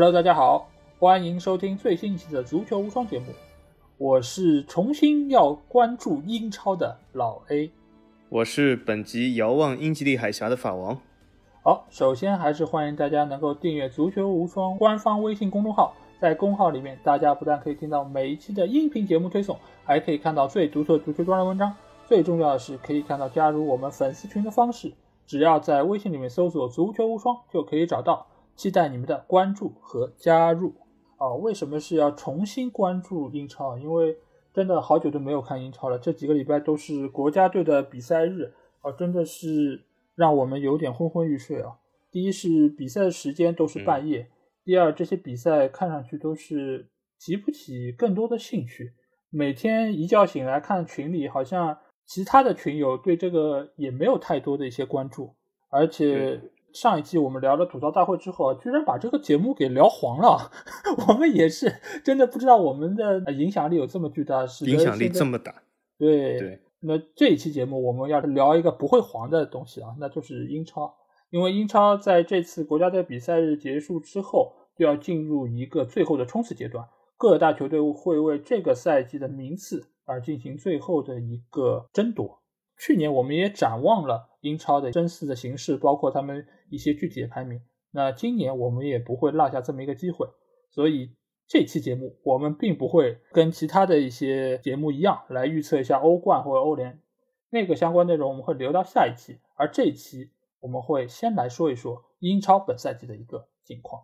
Hello，大家好，欢迎收听最新一期的足球无双节目。我是重新要关注英超的老 A，我是本集遥望英吉利海峡的法王。好，首先还是欢迎大家能够订阅足球无双官方微信公众号，在公号里面，大家不但可以听到每一期的音频节目推送，还可以看到最独特足球专栏文章。最重要的是，可以看到加入我们粉丝群的方式，只要在微信里面搜索“足球无双”就可以找到。期待你们的关注和加入啊！为什么是要重新关注英超？因为真的好久都没有看英超了，这几个礼拜都是国家队的比赛日啊，真的是让我们有点昏昏欲睡啊。第一是比赛的时间都是半夜，第二这些比赛看上去都是提不起更多的兴趣。每天一觉醒来看群里，好像其他的群友对这个也没有太多的一些关注，而且。上一期我们聊了吐槽大会之后，居然把这个节目给聊黄了。我们也是真的不知道我们的影响力有这么巨大，是影响力这么大。对对。那这一期节目我们要聊一个不会黄的东西啊，那就是英超。因为英超在这次国家队比赛日结束之后，就要进入一个最后的冲刺阶段，各大球队会为这个赛季的名次而进行最后的一个争夺。去年我们也展望了英超的争四的形式，包括他们。一些具体的排名，那今年我们也不会落下这么一个机会，所以这期节目我们并不会跟其他的一些节目一样来预测一下欧冠或者欧联，那个相关内容我们会留到下一期，而这一期我们会先来说一说英超本赛季的一个情况，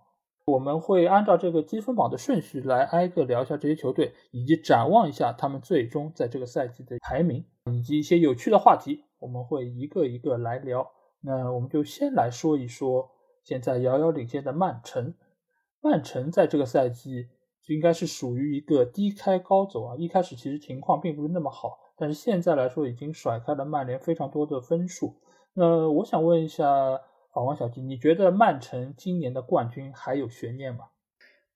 我们会按照这个积分榜的顺序来挨个聊一下这些球队，以及展望一下他们最终在这个赛季的排名，以及一些有趣的话题，我们会一个一个来聊。那我们就先来说一说现在遥遥领先的曼城。曼城在这个赛季就应该是属于一个低开高走啊，一开始其实情况并不是那么好，但是现在来说已经甩开了曼联非常多的分数。那我想问一下法王小吉，你觉得曼城今年的冠军还有悬念吗？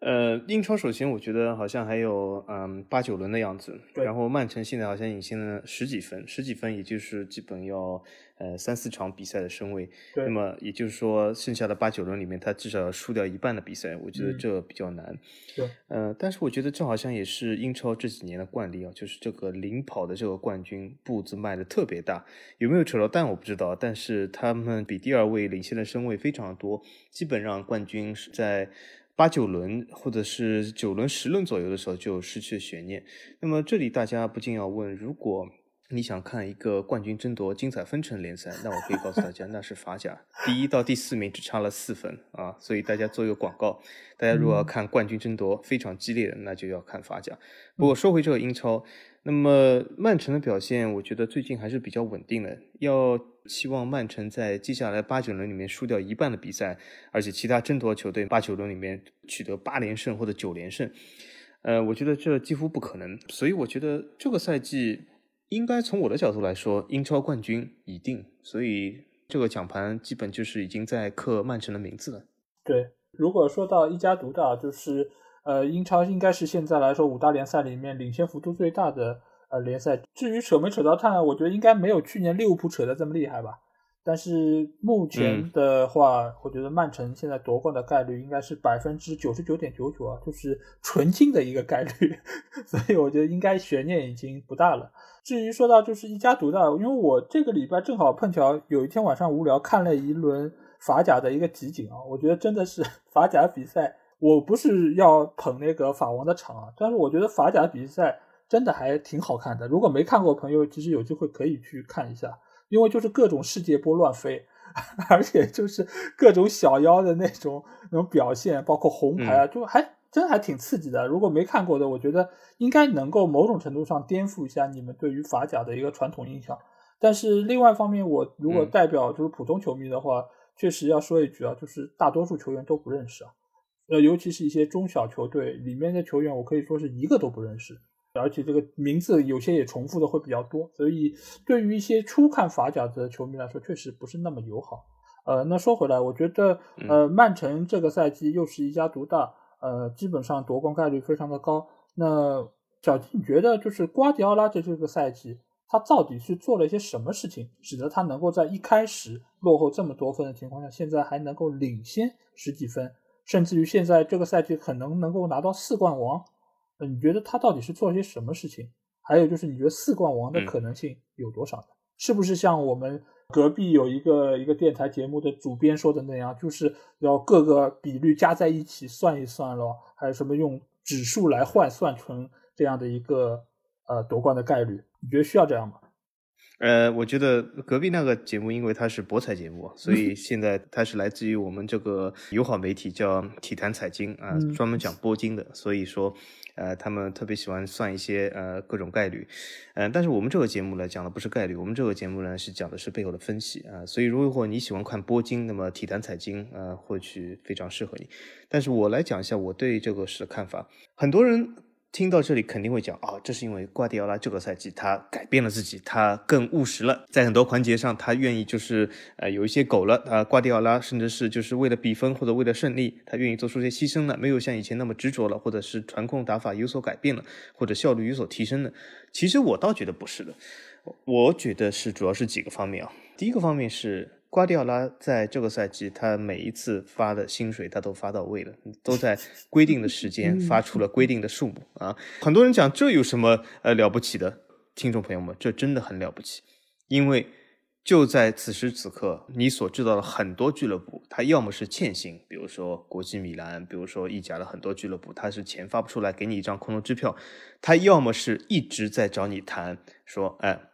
呃，英超首先我觉得好像还有嗯八九轮的样子，然后曼城现在好像领先了十几分，十几分也就是基本要呃三四场比赛的身位，那么也就是说剩下的八九轮里面他至少要输掉一半的比赛，我觉得这比较难。对，呃，但是我觉得这好像也是英超这几年的惯例啊，就是这个领跑的这个冠军步子迈的特别大，有没有扯到蛋我不知道，但是他们比第二位领先的身位非常多，基本上冠军是在。八九轮或者是九轮、十轮左右的时候就失去了悬念。那么这里大家不禁要问：如果你想看一个冠军争夺、精彩纷呈联赛，那我可以告诉大家，那是法甲，第一到第四名只差了四分啊！所以大家做一个广告，大家如果要看冠军争夺非常激烈的，那就要看法甲。不过说回这个英超。那么曼城的表现，我觉得最近还是比较稳定的。要希望曼城在接下来八九轮里面输掉一半的比赛，而且其他争夺球队八九轮里面取得八连胜或者九连胜，呃，我觉得这几乎不可能。所以我觉得这个赛季应该从我的角度来说，英超冠军已定。所以这个奖盘基本就是已经在刻曼城的名字了。对，如果说到一家独大，就是。呃，英超应该是现在来说五大联赛里面领先幅度最大的呃联赛。至于扯没扯到碳，我觉得应该没有去年利物浦扯的这么厉害吧。但是目前的话，我觉得曼城现在夺冠的概率应该是百分之九十九点九九啊，就是纯净的一个概率。所以我觉得应该悬念已经不大了。至于说到就是一家独大，因为我这个礼拜正好碰巧有一天晚上无聊看了一轮法甲的一个集锦啊，我觉得真的是 法甲比赛。我不是要捧那个法王的场啊，但是我觉得法甲比赛真的还挺好看的。如果没看过朋友，其实有机会可以去看一下，因为就是各种世界波乱飞，而且就是各种小妖的那种那种表现，包括红牌啊，就还真还挺刺激的。如果没看过的，我觉得应该能够某种程度上颠覆一下你们对于法甲的一个传统印象。但是另外一方面，我如果代表就是普通球迷的话，确实要说一句啊，就是大多数球员都不认识啊。呃，尤其是一些中小球队里面的球员，我可以说是一个都不认识，而且这个名字有些也重复的会比较多，所以对于一些初看法甲的球迷来说，确实不是那么友好。呃，那说回来，我觉得呃，曼城这个赛季又是一家独大，呃，基本上夺冠概率非常的高。那小金，你觉得就是瓜迪奥拉在这个赛季，他到底是做了一些什么事情，使得他能够在一开始落后这么多分的情况下，现在还能够领先十几分？甚至于现在这个赛季可能能够拿到四冠王。你觉得他到底是做了些什么事情？还有就是，你觉得四冠王的可能性有多少呢？是不是像我们隔壁有一个一个电台节目的主编说的那样，就是要各个比率加在一起算一算咯，还有什么用指数来换算成这样的一个呃夺冠的概率？你觉得需要这样吗？呃，我觉得隔壁那个节目，因为它是博彩节目，所以 现在它是来自于我们这个友好媒体叫体坛财经啊，专门讲波金的，所以说。呃，他们特别喜欢算一些呃各种概率，嗯，但是我们这个节目呢讲的不是概率，我们这个节目呢是讲的是背后的分析啊，所以如果你喜欢看波金，那么体坛财经呃或许非常适合你，但是我来讲一下我对这个事的看法，很多人。听到这里肯定会讲啊，这是因为瓜迪奥拉这个赛季他改变了自己，他更务实了，在很多环节上他愿意就是呃有一些狗了啊。瓜迪奥拉甚至是就是为了比分或者为了胜利，他愿意做出些牺牲了，没有像以前那么执着了，或者是传控打法有所改变了，或者效率有所提升了。其实我倒觉得不是的，我觉得是主要是几个方面啊。第一个方面是。瓜迪奥拉在这个赛季，他每一次发的薪水，他都发到位了，都在规定的时 间发出了规定的数目啊！很多人讲这有什么呃了不起的？听众朋友们，这真的很了不起，因为就在此时此刻，你所知道的很多俱乐部，他要么是欠薪，比如说国际米兰，比如说意甲的很多俱乐部，他是钱发不出来，给你一张空头支票；他要么是一直在找你谈，说哎。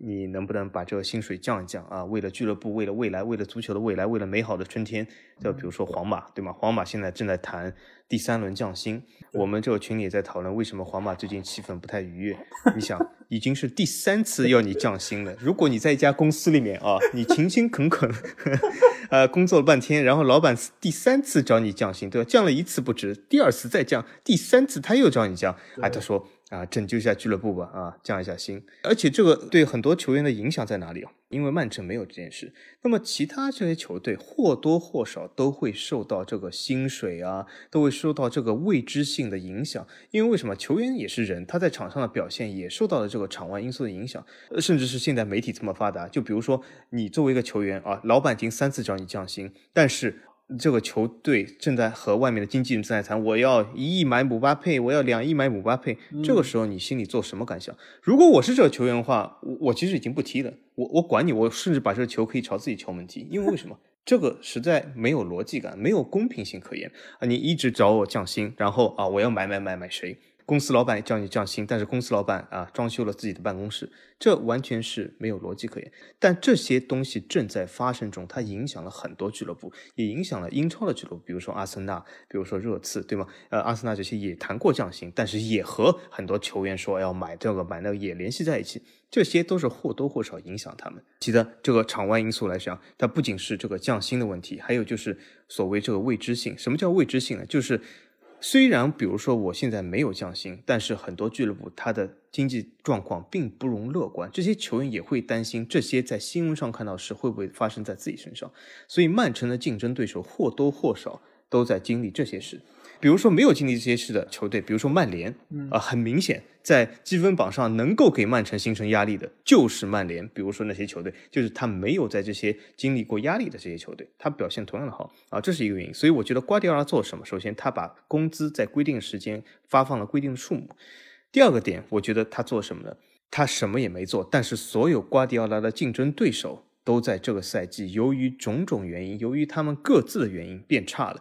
你能不能把这个薪水降一降啊？为了俱乐部，为了未来，为了足球的未来，为了美好的春天，就比如说皇马，对吗？皇马现在正在谈第三轮降薪，我们这个群里也在讨论为什么皇马最近气氛不太愉悦。你想，已经是第三次要你降薪了。如果你在一家公司里面啊，你勤勤恳恳，呃，工作了半天，然后老板第三次找你降薪，对吧？降了一次不止，第二次再降，第三次他又找你降，哎，他说。啊，拯救一下俱乐部吧！啊，降一下薪。而且这个对很多球员的影响在哪里啊？因为曼城没有这件事，那么其他这些球队或多或少都会受到这个薪水啊，都会受到这个未知性的影响。因为为什么？球员也是人，他在场上的表现也受到了这个场外因素的影响。甚至是现在媒体这么发达，就比如说你作为一个球员啊，老板已经三次找你降薪，但是。这个球队正在和外面的经纪人正在谈，我要一亿买姆巴佩，我要两亿买姆巴佩。这个时候你心里做什么感想？如果我是这个球员的话，我我其实已经不踢了，我我管你，我甚至把这个球可以朝自己球门踢，因为为什么？这个实在没有逻辑感，没有公平性可言啊！你一直找我降薪，然后啊，我要买买买买谁？公司老板叫你降薪，但是公司老板啊装修了自己的办公室，这完全是没有逻辑可言。但这些东西正在发生中，它影响了很多俱乐部，也影响了英超的俱乐部，比如说阿森纳，比如说热刺，对吗？呃，阿森纳这些也谈过降薪，但是也和很多球员说要买这个买那个，也联系在一起，这些都是或多或少影响他们。记得这个场外因素来讲，它不仅是这个降薪的问题，还有就是所谓这个未知性。什么叫未知性呢？就是。虽然，比如说我现在没有降薪，但是很多俱乐部它的经济状况并不容乐观，这些球员也会担心这些在新闻上看到事会不会发生在自己身上。所以，曼城的竞争对手或多或少都在经历这些事。比如说没有经历这些事的球队，比如说曼联，啊，很明显在积分榜上能够给曼城形成压力的，就是曼联。比如说那些球队，就是他没有在这些经历过压力的这些球队，他表现同样的好啊，这是一个原因。所以我觉得瓜迪奥拉做什么？首先，他把工资在规定时间发放了规定的数目。第二个点，我觉得他做什么呢？他什么也没做，但是所有瓜迪奥拉的竞争对手都在这个赛季由于种种原因，由于他们各自的原因变差了。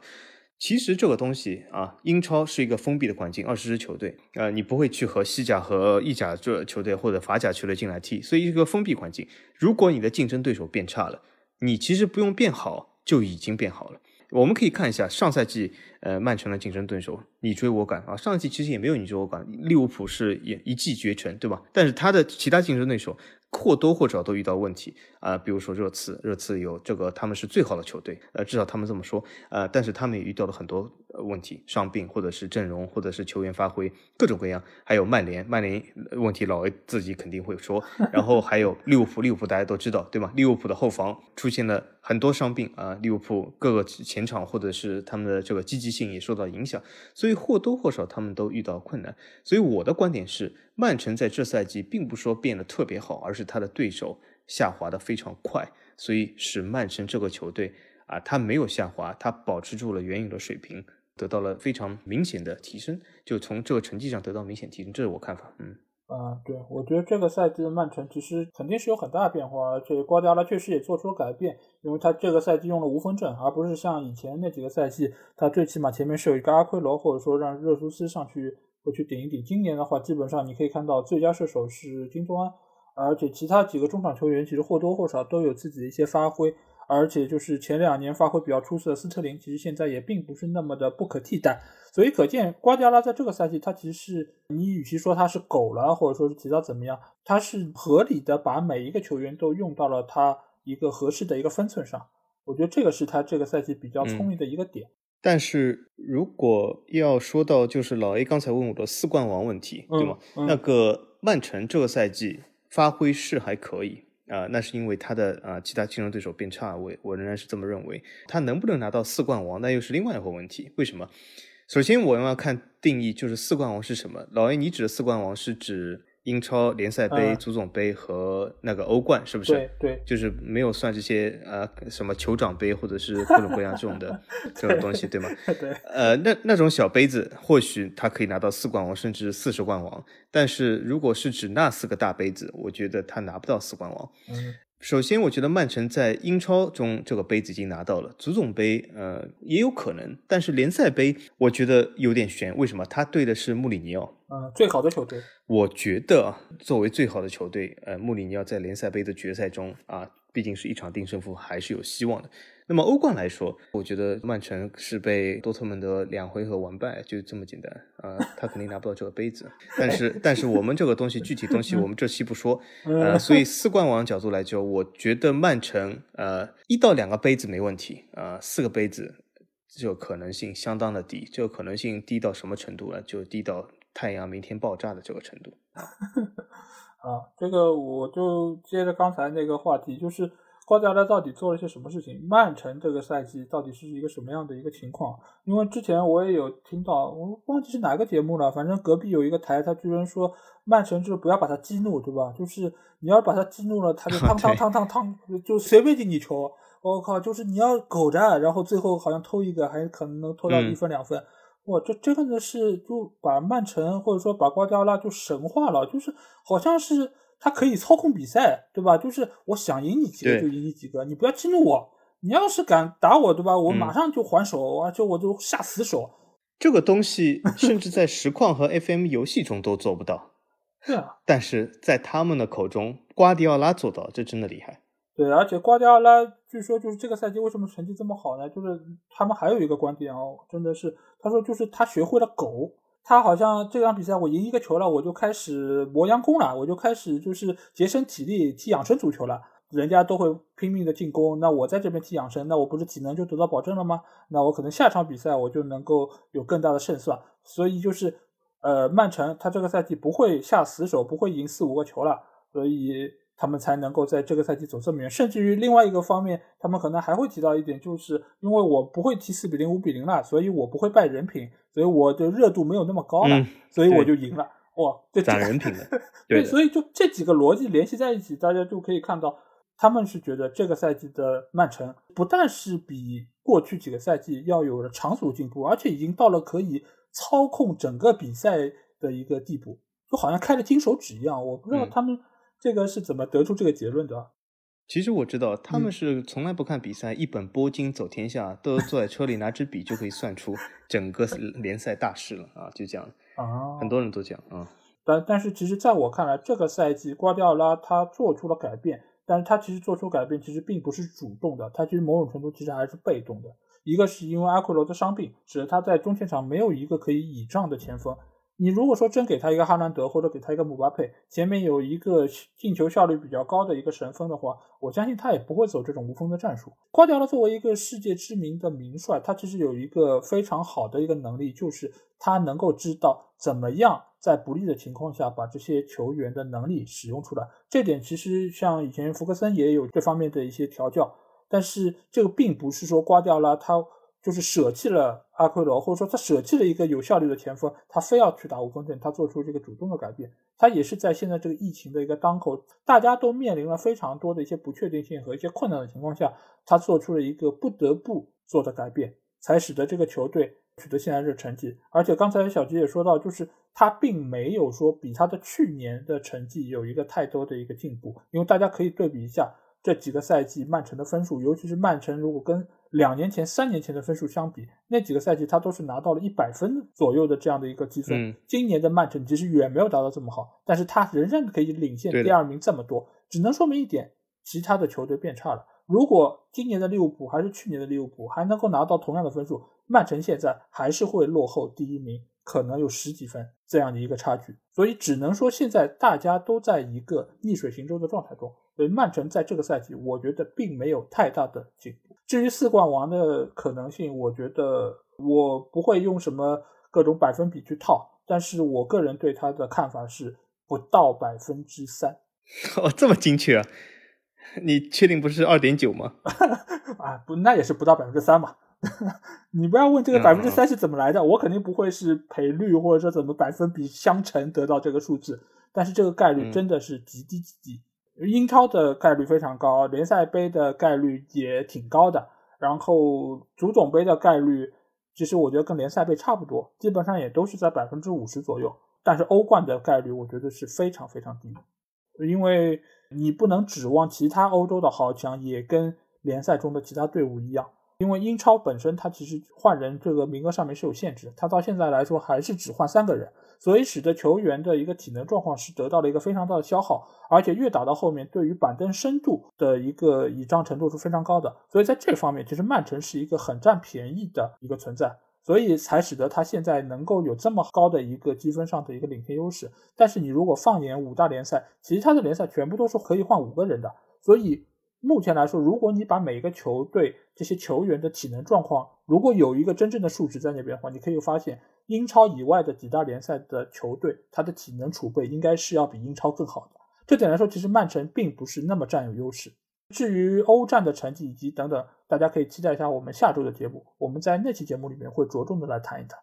其实这个东西啊，英超是一个封闭的环境，二十支球队，呃，你不会去和西甲和意甲这球队或者法甲球队进来踢，所以一个封闭环境。如果你的竞争对手变差了，你其实不用变好就已经变好了。我们可以看一下上赛季，呃，曼城的竞争对手你追我赶啊，上赛季其实也没有你追我赶，利物浦是也一骑绝尘，对吧？但是他的其他竞争对手。或多或少都遇到问题啊，比如说热刺，热刺有这个他们是最好的球队，呃，至少他们这么说，呃，但是他们也遇到了很多问题，伤病或者是阵容或者是球员发挥各种各样，还有曼联，曼联问题老 A 自己肯定会说，然后还有利物浦，利物浦大家都知道对吗？利物浦的后防出现了很多伤病啊，利物浦各个前场或者是他们的这个积极性也受到影响，所以或多或少他们都遇到困难，所以我的观点是。曼城在这赛季并不说变得特别好，而是他的对手下滑的非常快，所以使曼城这个球队啊，他没有下滑，他保持住了原有的水平，得到了非常明显的提升，就从这个成绩上得到明显提升，这是我看法。嗯，啊，对，我觉得这个赛季的曼城其实肯定是有很大的变化，而且瓜迪奥拉确实也做出了改变，因为他这个赛季用了无锋阵，而不是像以前那几个赛季，他最起码前面是有一个阿奎罗，或者说让热苏斯上去会去顶一顶。今年的话，基本上你可以看到最佳射手是金多安，而且其他几个中场球员其实或多或少都有自己的一些发挥。而且就是前两年发挥比较出色的斯特林，其实现在也并不是那么的不可替代，所以可见瓜迪奥拉在这个赛季，他其实是你与其说他是狗了，或者说是其他怎么样，他是合理的把每一个球员都用到了他一个合适的一个分寸上。我觉得这个是他这个赛季比较聪明的一个点。但是如果要说到就是老 A 刚才问我的四冠王问题，对吗？那个曼城这个赛季发挥是还可以。啊，那是因为他的啊其他竞争对手变差，我我仍然是这么认为。他能不能拿到四冠王，那又是另外一个问题。为什么？首先我们要看定义，就是四冠王是什么。老 A，你指的四冠王是指？英超联赛杯、足总杯和那个欧冠是不是？对对，就是没有算这些呃什么酋长杯或者是各种各样这种的 这种东西，对吗？对。呃，那那种小杯子，或许他可以拿到四冠王甚至四十冠王，但是如果是指那四个大杯子，我觉得他拿不到四冠王。嗯。首先，我觉得曼城在英超中这个杯子已经拿到了，足总杯呃也有可能，但是联赛杯我觉得有点悬。为什么？他对的是穆里尼奥，呃，最好的球队。我觉得作为最好的球队，呃，穆里尼奥在联赛杯的决赛中啊，毕竟是一场定胜负，还是有希望的。那么欧冠来说，我觉得曼城是被多特蒙德两回合完败，就这么简单啊，他肯定拿不到这个杯子。但是，但是我们这个东西具体东西我们这期不说，呃，所以四冠王角度来讲，我觉得曼城呃一到两个杯子没问题啊，四个杯子这个可能性相当的低，这个可能性低到什么程度呢？就低到太阳明天爆炸的这个程度啊。啊，这个我就接着刚才那个话题，就是。瓜迪奥拉到底做了些什么事情？曼城这个赛季到底是一个什么样的一个情况？因为之前我也有听到，我忘记是哪个节目了，反正隔壁有一个台，他居然说曼城就是不要把他激怒，对吧？就是你要把他激怒了，他就 汤汤汤汤汤，就随便进你球。我靠，就是你要苟着，然后最后好像偷一个，还可能能偷到一分两分。哇，这这个呢是就把曼城或者说把瓜迪奥拉就神化了，就是好像是。他可以操控比赛，对吧？就是我想赢你几个就赢你几个，你不要激怒我。你要是敢打我，对吧？我马上就还手，而且我就下死手。这个东西甚至在实况和 FM 游戏中都做不到。对啊，但是在他们的口中，瓜迪奥拉做到，这真的厉害。对，而且瓜迪奥拉据说就是这个赛季为什么成绩这么好呢？就是他们还有一个观点哦，真的是他说就是他学会了狗。他好像这场比赛我赢一个球了，我就开始磨洋工了，我就开始就是节省体力踢养生足球了。人家都会拼命的进攻，那我在这边踢养生，那我不是体能就得到保证了吗？那我可能下场比赛我就能够有更大的胜算。所以就是，呃，曼城他这个赛季不会下死手，不会赢四五个球了，所以。他们才能够在这个赛季走这么远，甚至于另外一个方面，他们可能还会提到一点，就是因为我不会踢四比零、五比零了，所以我不会败人品，所以我的热度没有那么高了，所以我就赢了。哇，这攒人品的，对，所以就这几个逻辑联系在一起，大家就可以看到，他们是觉得这个赛季的曼城不但是比过去几个赛季要有了长足进步，而且已经到了可以操控整个比赛的一个地步，就好像开了金手指一样。我不知道他们。这个是怎么得出这个结论的？其实我知道，他们是从来不看比赛，一本波经走天下，都坐在车里拿支笔就可以算出整个 联赛大事了啊！就这样啊，很多人都讲啊。但但是，其实在我看来，这个赛季瓜迪奥拉他做出了改变，但是他其实做出改变其实并不是主动的，他其实某种程度其实还是被动的。一个是因为阿奎罗的伤病，使得他在中前场没有一个可以倚仗的前锋。你如果说真给他一个哈兰德或者给他一个姆巴佩，前面有一个进球效率比较高的一个神锋的话，我相信他也不会走这种无锋的战术。瓜迪奥拉作为一个世界知名的名帅，他其实有一个非常好的一个能力，就是他能够知道怎么样在不利的情况下把这些球员的能力使用出来。这点其实像以前福克森也有这方面的一些调教，但是这个并不是说瓜迪奥拉他。就是舍弃了阿奎罗，或者说他舍弃了一个有效率的前锋，他非要去打无锋阵，他做出这个主动的改变。他也是在现在这个疫情的一个当口，大家都面临了非常多的一些不确定性和一些困难的情况下，他做出了一个不得不做的改变，才使得这个球队取得现在这成绩。而且刚才小吉也说到，就是他并没有说比他的去年的成绩有一个太多的一个进步，因为大家可以对比一下这几个赛季曼城的分数，尤其是曼城如果跟两年前、三年前的分数相比，那几个赛季他都是拿到了一百分左右的这样的一个积分。今年的曼城其实远没有达到这么好，但是他仍然可以领先第二名这么多，只能说明一点：其他的球队变差了。如果今年的利物浦还是去年的利物浦还能够拿到同样的分数，曼城现在还是会落后第一名，可能有十几分这样的一个差距。所以只能说现在大家都在一个逆水行舟的状态中。所以曼城在这个赛季，我觉得并没有太大的进步。至于四冠王的可能性，我觉得我不会用什么各种百分比去套，但是我个人对他的看法是不到百分之三。哦，这么精确啊？你确定不是二点九吗？啊，不，那也是不到百分之三嘛。你不要问这个百分之三是怎么来的，我肯定不会是赔率或者说怎么百分比相乘得到这个数字，但是这个概率真的是极低极低。英超的概率非常高，联赛杯的概率也挺高的，然后足总杯的概率，其实我觉得跟联赛杯差不多，基本上也都是在百分之五十左右。但是欧冠的概率，我觉得是非常非常低，因为你不能指望其他欧洲的豪强也跟联赛中的其他队伍一样。因为英超本身它其实换人这个名额上面是有限制，它到现在来说还是只换三个人，所以使得球员的一个体能状况是得到了一个非常大的消耗，而且越打到后面，对于板凳深度的一个倚仗程度是非常高的，所以在这方面其实曼城是一个很占便宜的一个存在，所以才使得他现在能够有这么高的一个积分上的一个领先优势。但是你如果放眼五大联赛，其他的联赛全部都是可以换五个人的，所以。目前来说，如果你把每个球队这些球员的体能状况，如果有一个真正的数值在那边的话，你可以发现英超以外的几大联赛的球队，他的体能储备应该是要比英超更好的。这点来说，其实曼城并不是那么占有优势。至于欧战的成绩以及等等，大家可以期待一下我们下周的节目，我们在那期节目里面会着重的来谈一谈。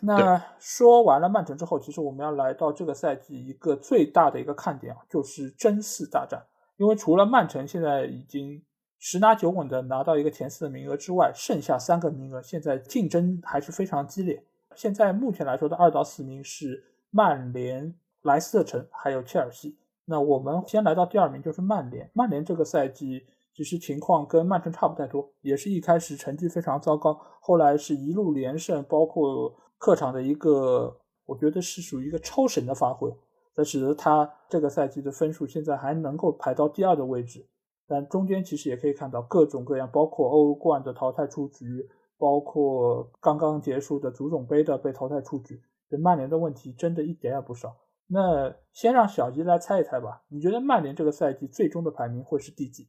那说完了曼城之后，其实我们要来到这个赛季一个最大的一个看点啊，就是争四大战。因为除了曼城现在已经十拿九稳的拿到一个前四的名额之外，剩下三个名额现在竞争还是非常激烈。现在目前来说的二到四名是曼联、莱斯特城还有切尔西。那我们先来到第二名，就是曼联。曼联这个赛季其实情况跟曼城差不太多，也是一开始成绩非常糟糕，后来是一路连胜，包括客场的一个，我觉得是属于一个超神的发挥。这使得他这个赛季的分数现在还能够排到第二的位置，但中间其实也可以看到各种各样，包括欧冠的淘汰出局，包括刚刚结束的足总杯的被淘汰出局，这曼联的问题真的一点也不少。那先让小吉来猜一猜吧，你觉得曼联这个赛季最终的排名会是第几？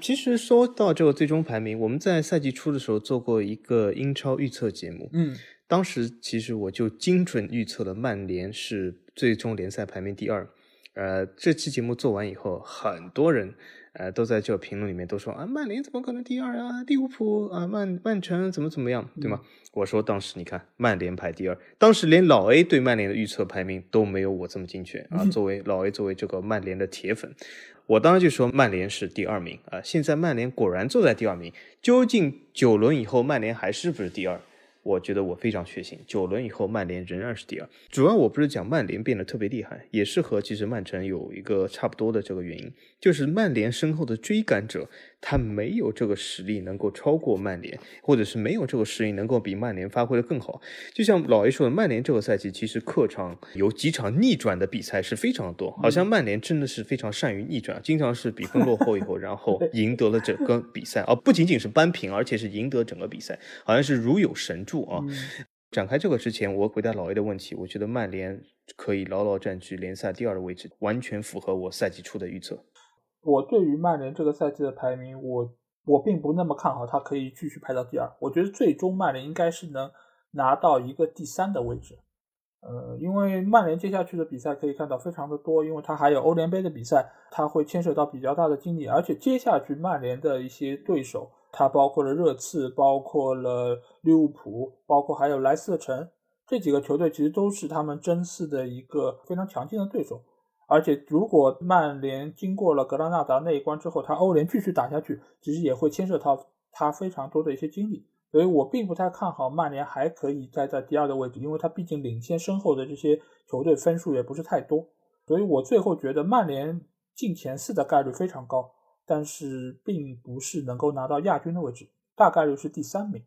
其实说到这个最终排名，我们在赛季初的时候做过一个英超预测节目，嗯，当时其实我就精准预测了曼联是。最终联赛排名第二，呃，这期节目做完以后，很多人呃都在这评论里面都说啊，曼联怎么可能第二啊？利物浦啊，曼曼城怎么怎么样，对吗？我说当时你看曼联排第二，当时连老 A 对曼联的预测排名都没有我这么精确啊。作为老 A，作为这个曼联的铁粉，我当时就说曼联是第二名啊。现在曼联果然坐在第二名，究竟九轮以后曼联还是不是第二？我觉得我非常确信，九轮以后曼联仍然是第二。主要我不是讲曼联变得特别厉害，也是和其实曼城有一个差不多的这个原因，就是曼联身后的追赶者。他没有这个实力能够超过曼联，或者是没有这个实力能够比曼联发挥的更好。就像老 A 说的，曼联这个赛季其实客场有几场逆转的比赛是非常多，好像曼联真的是非常善于逆转，经常是比分落后以后，然后赢得了整个比赛，而不仅仅是扳平，而且是赢得整个比赛，好像是如有神助啊。展开这个之前，我回答老 A 的问题，我觉得曼联可以牢牢占据联赛第二的位置，完全符合我赛季初的预测。我对于曼联这个赛季的排名，我我并不那么看好他可以继续排到第二。我觉得最终曼联应该是能拿到一个第三的位置。呃，因为曼联接下去的比赛可以看到非常的多，因为他还有欧联杯的比赛，他会牵涉到比较大的精力。而且接下去曼联的一些对手，它包括了热刺，包括了利物浦，包括还有莱斯特城。这几个球队其实都是他们争四的一个非常强劲的对手。而且，如果曼联经过了格拉纳达那一关之后，他欧联继续打下去，其实也会牵涉到他非常多的一些精力。所以我并不太看好曼联还可以待在第二的位置，因为他毕竟领先身后的这些球队分数也不是太多。所以我最后觉得曼联进前四的概率非常高，但是并不是能够拿到亚军的位置，大概率是第三名。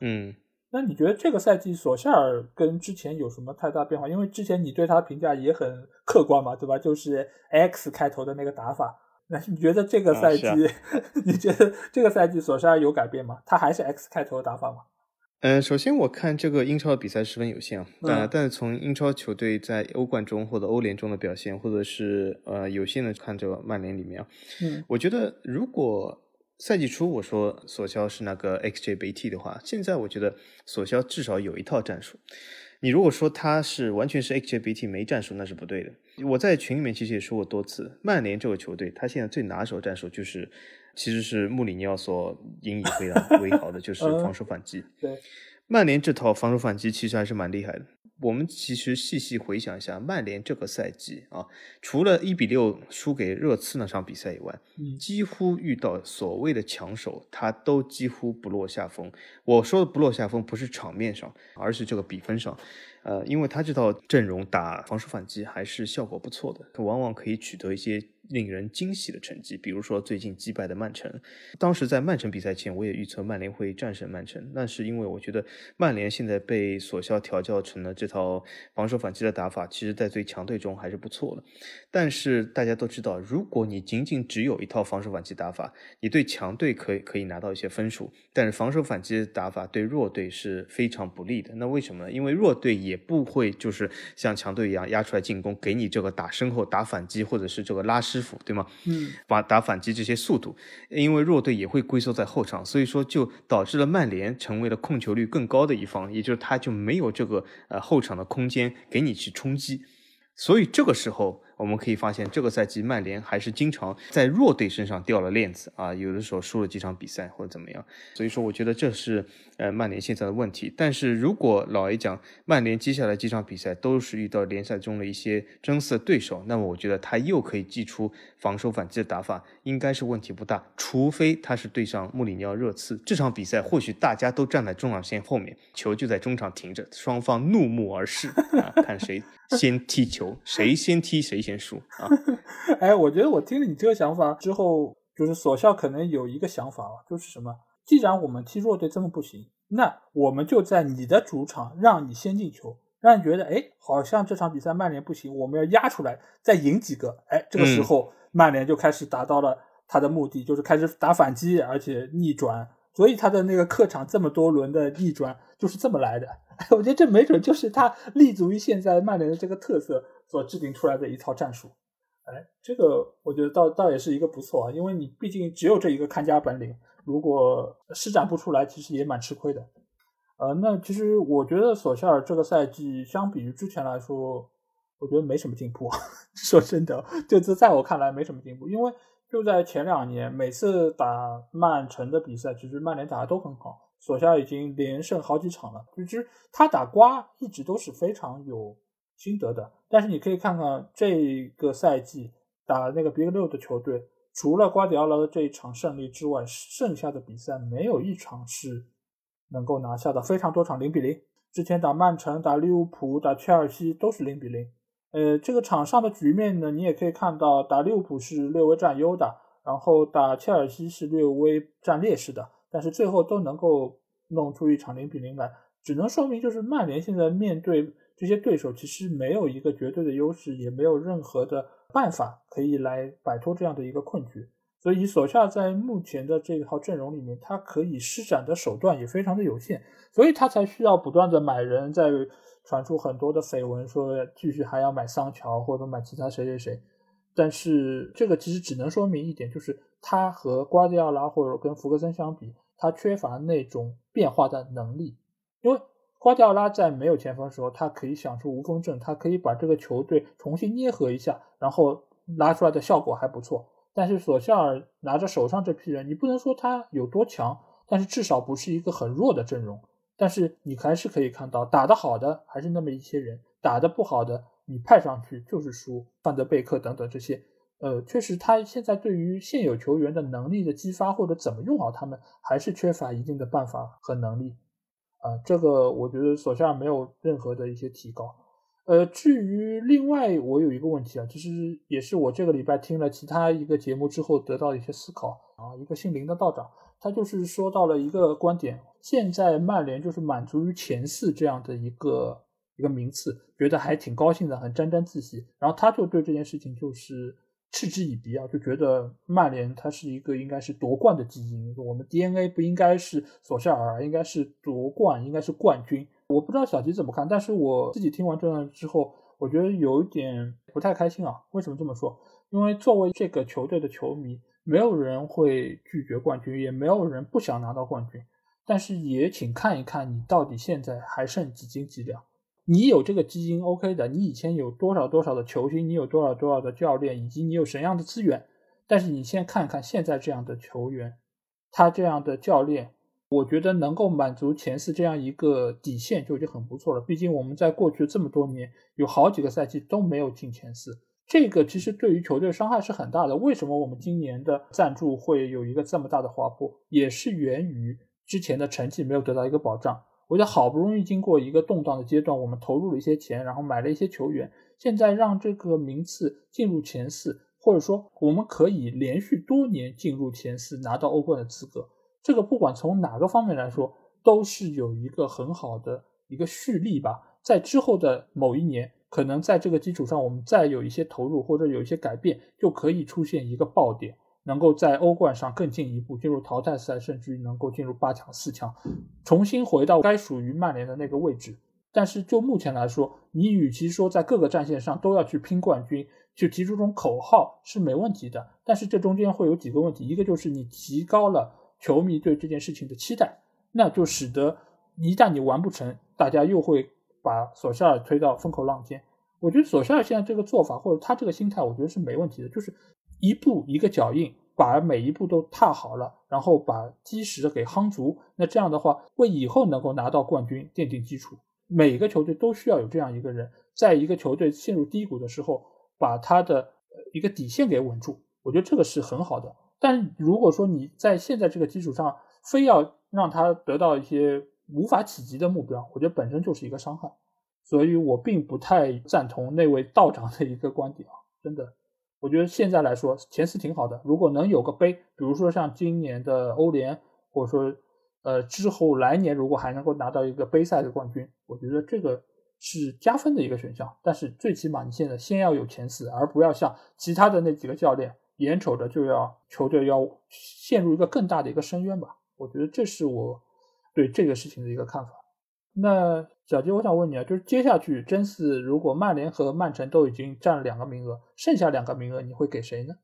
嗯。那你觉得这个赛季索夏尔跟之前有什么太大变化？因为之前你对他的评价也很客观嘛，对吧？就是 X 开头的那个打法。那你觉得这个赛季，你觉得这个赛季索夏尔有改变吗？他还是 X 开头的打法吗？嗯，首先我看这个英超的比赛十分有限啊，但但是从英超球队在欧冠中或者欧联中的表现，或者是呃有限的看这个曼联里面啊，嗯，我觉得如果。赛季初我说索肖是那个 XJBT 的话，现在我觉得索肖至少有一套战术。你如果说他是完全是 XJBT 没战术，那是不对的。我在群里面其实也说过多次，曼联这个球队他现在最拿手战术就是，其实是穆里尼奥所引以为傲 为豪的，就是防守反击。对，曼联这套防守反击其实还是蛮厉害的。我们其实细细回想一下，曼联这个赛季啊，除了一比六输给热刺那场比赛以外，几乎遇到所谓的强手，他都几乎不落下风。我说的不落下风，不是场面上，而是这个比分上。呃，因为他这套阵容打防守反击还是效果不错的，往往可以取得一些。令人惊喜的成绩，比如说最近击败的曼城。当时在曼城比赛前，我也预测曼联会战胜曼城。那是因为我觉得曼联现在被索肖调教成了这套防守反击的打法，其实在最强队中还是不错的。但是大家都知道，如果你仅仅只有一套防守反击打法，你对强队可以可以拿到一些分数，但是防守反击的打法对弱队是非常不利的。那为什么呢？因为弱队也不会就是像强队一样压出来进攻，给你这个打身后打反击，或者是这个拉师傅，对吗？嗯，把打反击这些速度，因为弱队也会龟缩在后场，所以说就导致了曼联成为了控球率更高的一方，也就是他就没有这个呃后场的空间给你去冲击，所以这个时候。我们可以发现，这个赛季曼联还是经常在弱队身上掉了链子啊，有的时候输了几场比赛或者怎么样。所以说，我觉得这是呃曼联现在的问题。但是如果老 A 讲曼联接下来几场比赛都是遇到联赛中的一些争四对手，那么我觉得他又可以祭出防守反击的打法，应该是问题不大。除非他是对上穆里尼奥热刺这场比赛，或许大家都站在中场线后面，球就在中场停着，双方怒目而视啊，看谁先踢球，谁先踢谁先。输啊！哎，我觉得我听了你这个想法之后，就是索效可能有一个想法啊，就是什么？既然我们踢弱队这么不行，那我们就在你的主场让你先进球，让你觉得哎，好像这场比赛曼联不行，我们要压出来再赢几个。哎，这个时候曼联就开始达到了他的目的，就是开始打反击，而且逆转。所以他的那个客场这么多轮的逆转就是这么来的。我觉得这没准就是他立足于现在曼联的这个特色。所制定出来的一套战术，哎，这个我觉得倒倒也是一个不错啊，因为你毕竟只有这一个看家本领，如果施展不出来，其实也蛮吃亏的。呃，那其实我觉得索夏尔这个赛季相比于之前来说，我觉得没什么进步。说真的，就这在我看来没什么进步，因为就在前两年，每次打曼城的比赛，其实曼联打的都很好，索夏尔已经连胜好几场了，就是他打瓜一直都是非常有。心得的，但是你可以看看这个赛季打那个 Big 六的球队，除了瓜迪奥拉的这一场胜利之外，剩下的比赛没有一场是能够拿下的，非常多场零比零。之前打曼城、打利物浦、打切尔西都是零比零。呃，这个场上的局面呢，你也可以看到，打利物浦是略微占优的，然后打切尔西是略微占劣势的，但是最后都能够弄出一场零比零来，只能说明就是曼联现在面对。这些对手其实没有一个绝对的优势，也没有任何的办法可以来摆脱这样的一个困局。所以索夏在目前的这一套阵容里面，他可以施展的手段也非常的有限，所以他才需要不断的买人，在传出很多的绯闻，说继续还要买桑乔或者买其他谁谁谁。但是这个其实只能说明一点，就是他和瓜迪奥拉或者跟福格森相比，他缺乏那种变化的能力，因为。瓜迪奥拉在没有前锋的时候，他可以想出无锋阵，他可以把这个球队重新捏合一下，然后拉出来的效果还不错。但是索夏尔拿着手上这批人，你不能说他有多强，但是至少不是一个很弱的阵容。但是你还是可以看到，打得好的还是那么一些人，打得不好的你派上去就是输。范德贝克等等这些，呃，确实他现在对于现有球员的能力的激发或者怎么用好他们，还是缺乏一定的办法和能力。啊，这个我觉得索夏没有任何的一些提高。呃，至于另外我有一个问题啊，其实也是我这个礼拜听了其他一个节目之后得到一些思考啊，一个姓林的道长。他就是说到了一个观点，现在曼联就是满足于前四这样的一个一个名次，觉得还挺高兴的，很沾沾自喜。然后他就对这件事情就是嗤之以鼻啊，就觉得曼联它是一个应该是夺冠的基因，我们 DNA 不应该是索夏尔，应该是夺冠，应该是冠军。我不知道小吉怎么看，但是我自己听完这段之后，我觉得有一点不太开心啊。为什么这么说？因为作为这个球队的球迷。没有人会拒绝冠军，也没有人不想拿到冠军。但是也请看一看，你到底现在还剩几斤几两？你有这个基因 OK 的，你以前有多少多少的球星，你有多少多少的教练，以及你有什么样的资源？但是你先看看现在这样的球员，他这样的教练，我觉得能够满足前四这样一个底线就已经很不错了。毕竟我们在过去这么多年，有好几个赛季都没有进前四。这个其实对于球队伤害是很大的。为什么我们今年的赞助会有一个这么大的滑坡？也是源于之前的成绩没有得到一个保障。我觉得好不容易经过一个动荡的阶段，我们投入了一些钱，然后买了一些球员，现在让这个名次进入前四，或者说我们可以连续多年进入前四，拿到欧冠的资格。这个不管从哪个方面来说，都是有一个很好的一个蓄力吧。在之后的某一年。可能在这个基础上，我们再有一些投入或者有一些改变，就可以出现一个爆点，能够在欧冠上更进一步，进入淘汰赛，甚至于能够进入八强、四强，重新回到该属于曼联的那个位置。但是就目前来说，你与其说在各个战线上都要去拼冠军，去提出这种口号是没问题的，但是这中间会有几个问题，一个就是你提高了球迷对这件事情的期待，那就使得一旦你完不成，大家又会。把索肖尔推到风口浪尖，我觉得索肖尔现在这个做法或者他这个心态，我觉得是没问题的，就是一步一个脚印，把每一步都踏好了，然后把基石给夯足。那这样的话，为以后能够拿到冠军奠定基础。每个球队都需要有这样一个人，在一个球队陷入低谷的时候，把他的一个底线给稳住。我觉得这个是很好的。但如果说你在现在这个基础上，非要让他得到一些。无法企及的目标，我觉得本身就是一个伤害，所以我并不太赞同那位道长的一个观点啊！真的，我觉得现在来说前四挺好的，如果能有个杯，比如说像今年的欧联，或者说呃之后来年如果还能够拿到一个杯赛的冠军，我觉得这个是加分的一个选项。但是最起码你现在先要有前四，而不要像其他的那几个教练眼瞅着就要球队要陷入一个更大的一个深渊吧？我觉得这是我。对这个事情的一个看法，那小杰，我想问你啊，就是接下去真四，如果曼联和曼城都已经占了两个名额，剩下两个名额你会给谁呢？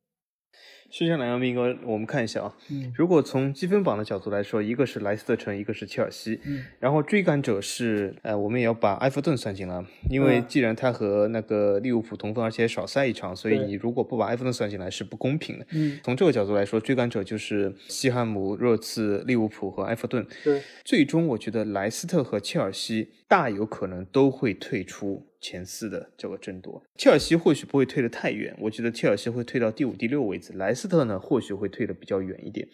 剩下两个名额，我们看一下啊。嗯，如果从积分榜的角度来说，一个是莱斯特城，一个是切尔西。嗯，然后追赶者是，呃，我们也要把埃弗顿算进来，因为既然他和那个利物浦同分，而且少赛一场，所以你如果不把埃弗顿算进来是不公平的。嗯，从这个角度来说，追赶者就是西汉姆、热刺、利物浦和埃弗顿。对，最终我觉得莱斯特和切尔西大有可能都会退出。前四的这个争夺，切尔西或许不会退得太远，我觉得切尔西会退到第五、第六位置，莱斯特呢或许会退得比较远一点。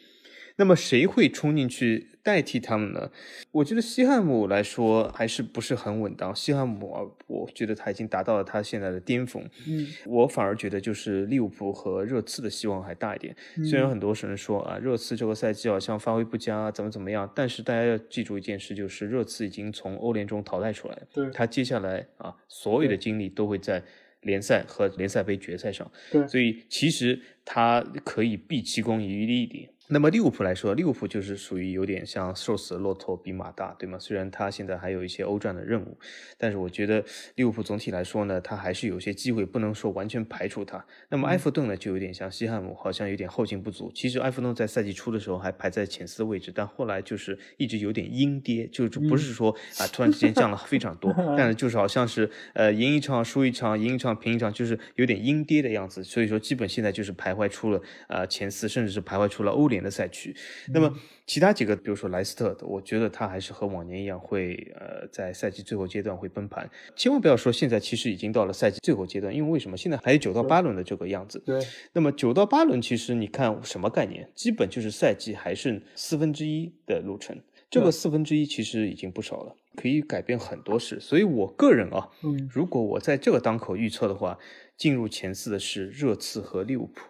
那么谁会冲进去代替他们呢？我觉得西汉姆来说还是不是很稳当。西汉姆，我觉得他已经达到了他现在的巅峰。嗯，我反而觉得就是利物浦和热刺的希望还大一点。虽然很多人说啊，热刺这个赛季好像发挥不佳，怎么怎么样，但是大家要记住一件事，就是热刺已经从欧联中淘汰出来了。对，他接下来啊，所有的精力都会在联赛和联赛杯决赛上。对，所以其实他可以毕其功于一点。那么利物浦来说，利物浦就是属于有点像瘦死的骆驼比马大，对吗？虽然他现在还有一些欧战的任务，但是我觉得利物浦总体来说呢，他还是有些机会，不能说完全排除他。那么埃弗顿呢，就有点像西汉姆，好像有点后劲不足。其实埃弗顿在赛季初的时候还排在前四的位置，但后来就是一直有点阴跌，就不是说啊突然之间降了非常多，但是就是好像是呃赢一场输一场，赢一场平一场，就是有点阴跌的样子。所以说基本现在就是徘徊出了呃前四，甚至是徘徊出了欧联。联的赛区。那么其他几个，比如说莱斯特，我觉得他还是和往年一样，会呃在赛季最后阶段会崩盘。千万不要说现在其实已经到了赛季最后阶段，因为为什么？现在还有九到八轮的这个样子。对。那么九到八轮，其实你看什么概念？基本就是赛季还剩四分之一的路程。这个四分之一其实已经不少了，可以改变很多事。所以我个人啊，嗯，如果我在这个当口预测的话，进入前四的是热刺和利物浦。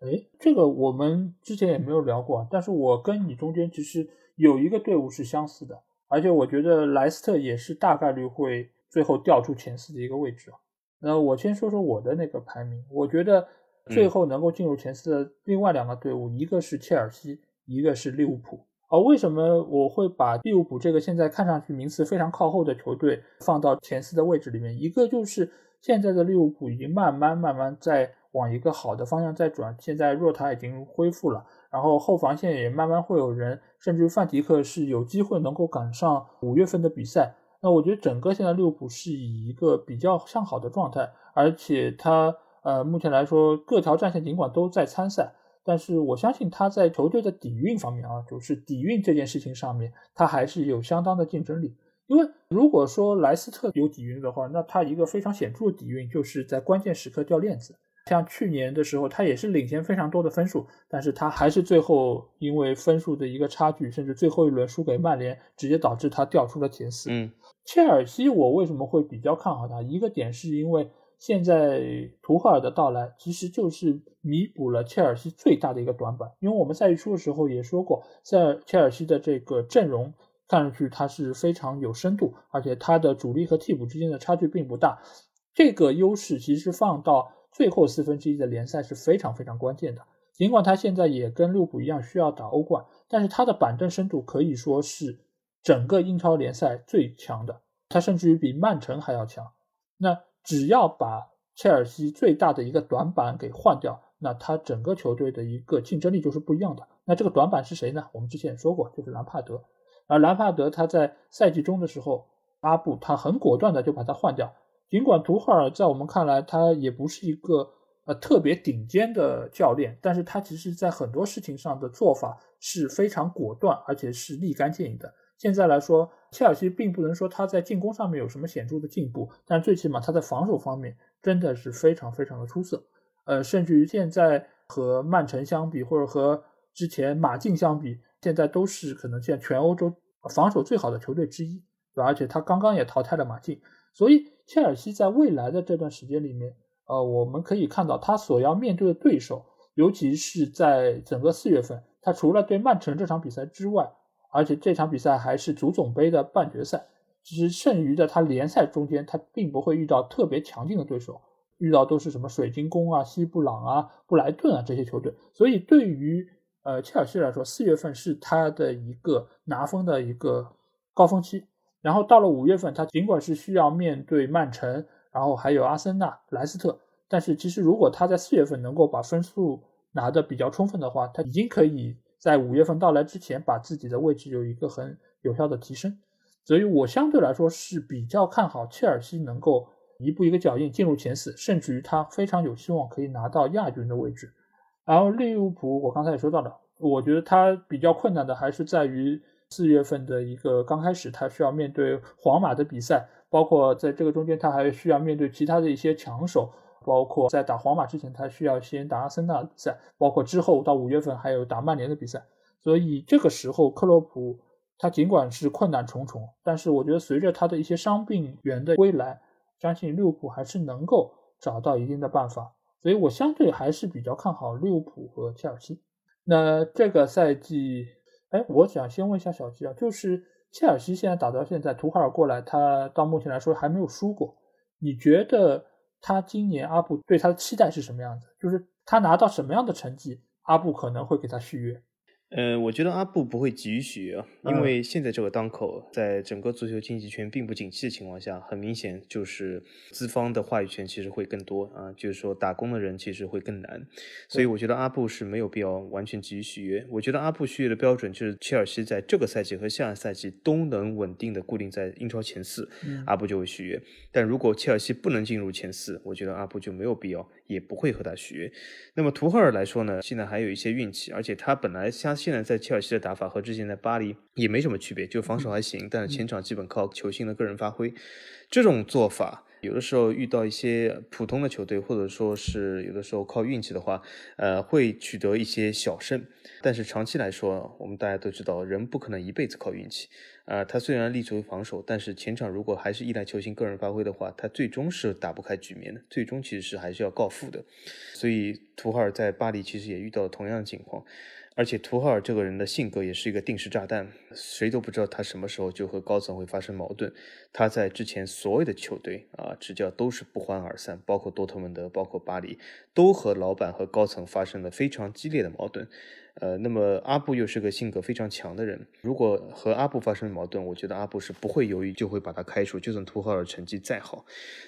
哎，这个我们之前也没有聊过，但是我跟你中间其实有一个队伍是相似的，而且我觉得莱斯特也是大概率会最后掉出前四的一个位置啊。那我先说说我的那个排名，我觉得最后能够进入前四的另外两个队伍，一个是切尔西，一个是利物浦。啊为什么我会把利物浦这个现在看上去名次非常靠后的球队放到前四的位置里面？一个就是现在的利物浦已经慢慢慢慢在往一个好的方向在转，现在若塔已经恢复了，然后后防线也慢慢会有人，甚至范迪克是有机会能够赶上五月份的比赛。那我觉得整个现在利物浦是以一个比较向好的状态，而且他呃目前来说各条战线尽管都在参赛。但是我相信他在球队的底蕴方面啊，就是底蕴这件事情上面，他还是有相当的竞争力。因为如果说莱斯特有底蕴的话，那他一个非常显著的底蕴就是在关键时刻掉链子。像去年的时候，他也是领先非常多的分数，但是他还是最后因为分数的一个差距，甚至最后一轮输给曼联，直接导致他掉出了前四。嗯，切尔西我为什么会比较看好他？一个点是因为。现在图赫尔的到来，其实就是弥补了切尔西最大的一个短板。因为我们赛季初的时候也说过，在切尔西的这个阵容看上去它是非常有深度，而且它的主力和替补之间的差距并不大。这个优势其实放到最后四分之一的联赛是非常非常关键的。尽管他现在也跟利物浦一样需要打欧冠，但是他的板凳深度可以说是整个英超联赛最强的，他甚至于比曼城还要强。那只要把切尔西最大的一个短板给换掉，那他整个球队的一个竞争力就是不一样的。那这个短板是谁呢？我们之前也说过，就是兰帕德。而兰帕德他在赛季中的时候，阿布他很果断的就把他换掉。尽管图赫尔在我们看来他也不是一个呃特别顶尖的教练，但是他其实在很多事情上的做法是非常果断，而且是立竿见影的。现在来说，切尔西并不能说他在进攻上面有什么显著的进步，但最起码他在防守方面真的是非常非常的出色。呃，甚至于现在和曼城相比，或者和之前马竞相比，现在都是可能现在全欧洲防守最好的球队之一，对吧？而且他刚刚也淘汰了马竞，所以切尔西在未来的这段时间里面，呃，我们可以看到他所要面对的对手，尤其是在整个四月份，他除了对曼城这场比赛之外。而且这场比赛还是足总杯的半决赛，其实剩余的他联赛中间，他并不会遇到特别强劲的对手，遇到都是什么水晶宫啊、西布朗啊、布莱顿啊这些球队。所以对于呃切尔西来说，四月份是他的一个拿分的一个高峰期。然后到了五月份，他尽管是需要面对曼城，然后还有阿森纳、莱斯特，但是其实如果他在四月份能够把分数拿的比较充分的话，他已经可以。在五月份到来之前，把自己的位置有一个很有效的提升，所以我相对来说是比较看好切尔西能够一步一个脚印进入前四，甚至于他非常有希望可以拿到亚军的位置。然后利物浦，我刚才也说到了，我觉得他比较困难的还是在于四月份的一个刚开始，他需要面对皇马的比赛，包括在这个中间他还需要面对其他的一些强手。包括在打皇马之前，他需要先打阿森纳比赛，包括之后到五月份还有打曼联的比赛，所以这个时候克洛普他尽管是困难重重，但是我觉得随着他的一些伤病员的归来，相信利物浦还是能够找到一定的办法，所以我相对还是比较看好利物浦和切尔西。那这个赛季，哎，我想先问一下小吉啊，就是切尔西现在打到现在，图赫尔过来，他到目前来说还没有输过，你觉得？他今年阿布对他的期待是什么样子？就是他拿到什么样的成绩，阿布可能会给他续约。呃，我觉得阿布不会急于续约，因为现在这个当口，在整个足球经济圈并不景气的情况下，很明显就是资方的话语权其实会更多啊，就是说打工的人其实会更难，所以我觉得阿布是没有必要完全急于续约。我觉得阿布续约的标准就是切尔西在这个赛季和下个赛季都能稳定的固定在英超前四，阿布就会续约。但如果切尔西不能进入前四，我觉得阿布就没有必要也不会和他续约。那么图赫尔来说呢，现在还有一些运气，而且他本来像现在在切尔西的打法和之前在巴黎也没什么区别，就防守还行，但是前场基本靠球星的个人发挥。这种做法。有的时候遇到一些普通的球队，或者说是有的时候靠运气的话，呃，会取得一些小胜。但是长期来说，我们大家都知道，人不可能一辈子靠运气。啊，他虽然立足于防守，但是前场如果还是依赖球星个人发挥的话，他最终是打不开局面的，最终其实是还是要告负的。所以图赫尔在巴黎其实也遇到了同样的情况。而且图赫尔这个人的性格也是一个定时炸弹，谁都不知道他什么时候就和高层会发生矛盾。他在之前所有的球队啊执教都是不欢而散，包括多特蒙德，包括巴黎，都和老板和高层发生了非常激烈的矛盾。呃，那么阿布又是个性格非常强的人，如果和阿布发生矛盾，我觉得阿布是不会犹豫就会把他开除，就算图赫尔成绩再好。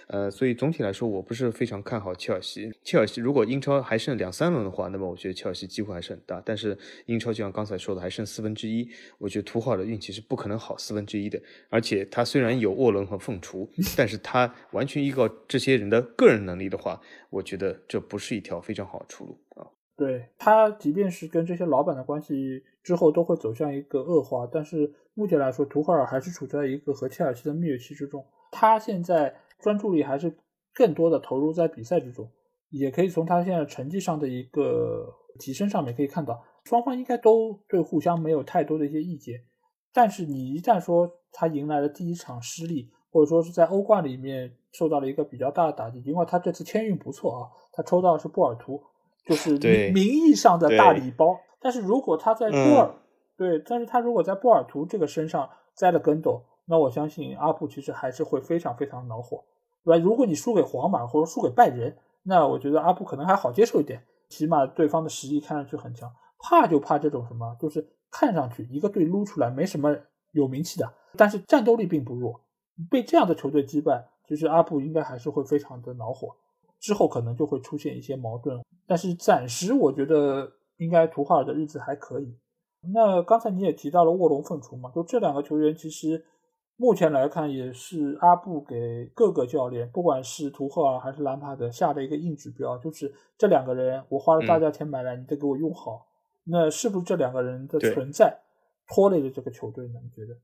呃，所以总体来说，我不是非常看好切尔西。切尔西如果英超还剩两三轮的话，那么我觉得切尔西机会还是很大。但是英超就像刚才说的，还剩四分之一，我觉得图赫尔的运气是不可能好四分之一的。而且他虽然有沃伦和凤雏，但是他完全依靠这些人的个人能力的话，我觉得这不是一条非常好的出路啊。对他，即便是跟这些老板的关系之后都会走向一个恶化，但是目前来说，图赫尔还是处在一个和切尔西的蜜月期之中。他现在专注力还是更多的投入在比赛之中，也可以从他现在成绩上的一个提升上面可以看到，双方应该都对互相没有太多的一些意见。但是你一旦说他迎来了第一场失利，或者说是在欧冠里面受到了一个比较大的打击，尽管他这次签运不错啊，他抽到的是波尔图。就是名名义上的大礼包，但是如果他在波尔，对，但是他如果在波尔图这个身上栽了跟斗，那我相信阿布其实还是会非常非常恼火，对吧？如果你输给皇马或者输给拜仁，那我觉得阿布可能还好接受一点，起码对方的实力看上去很强。怕就怕这种什么，就是看上去一个队撸出来没什么有名气的，但是战斗力并不弱，被这样的球队击败，其实阿布应该还是会非常的恼火。之后可能就会出现一些矛盾，但是暂时我觉得应该图赫尔的日子还可以。那刚才你也提到了卧龙凤雏嘛，就这两个球员其实目前来看也是阿布给各个教练，不管是图赫尔还是兰帕德下的一个硬指标，就是这两个人我花了大价钱买来，你得给我用好。那是不是这两个人的存在拖累了这个球队呢？你觉得？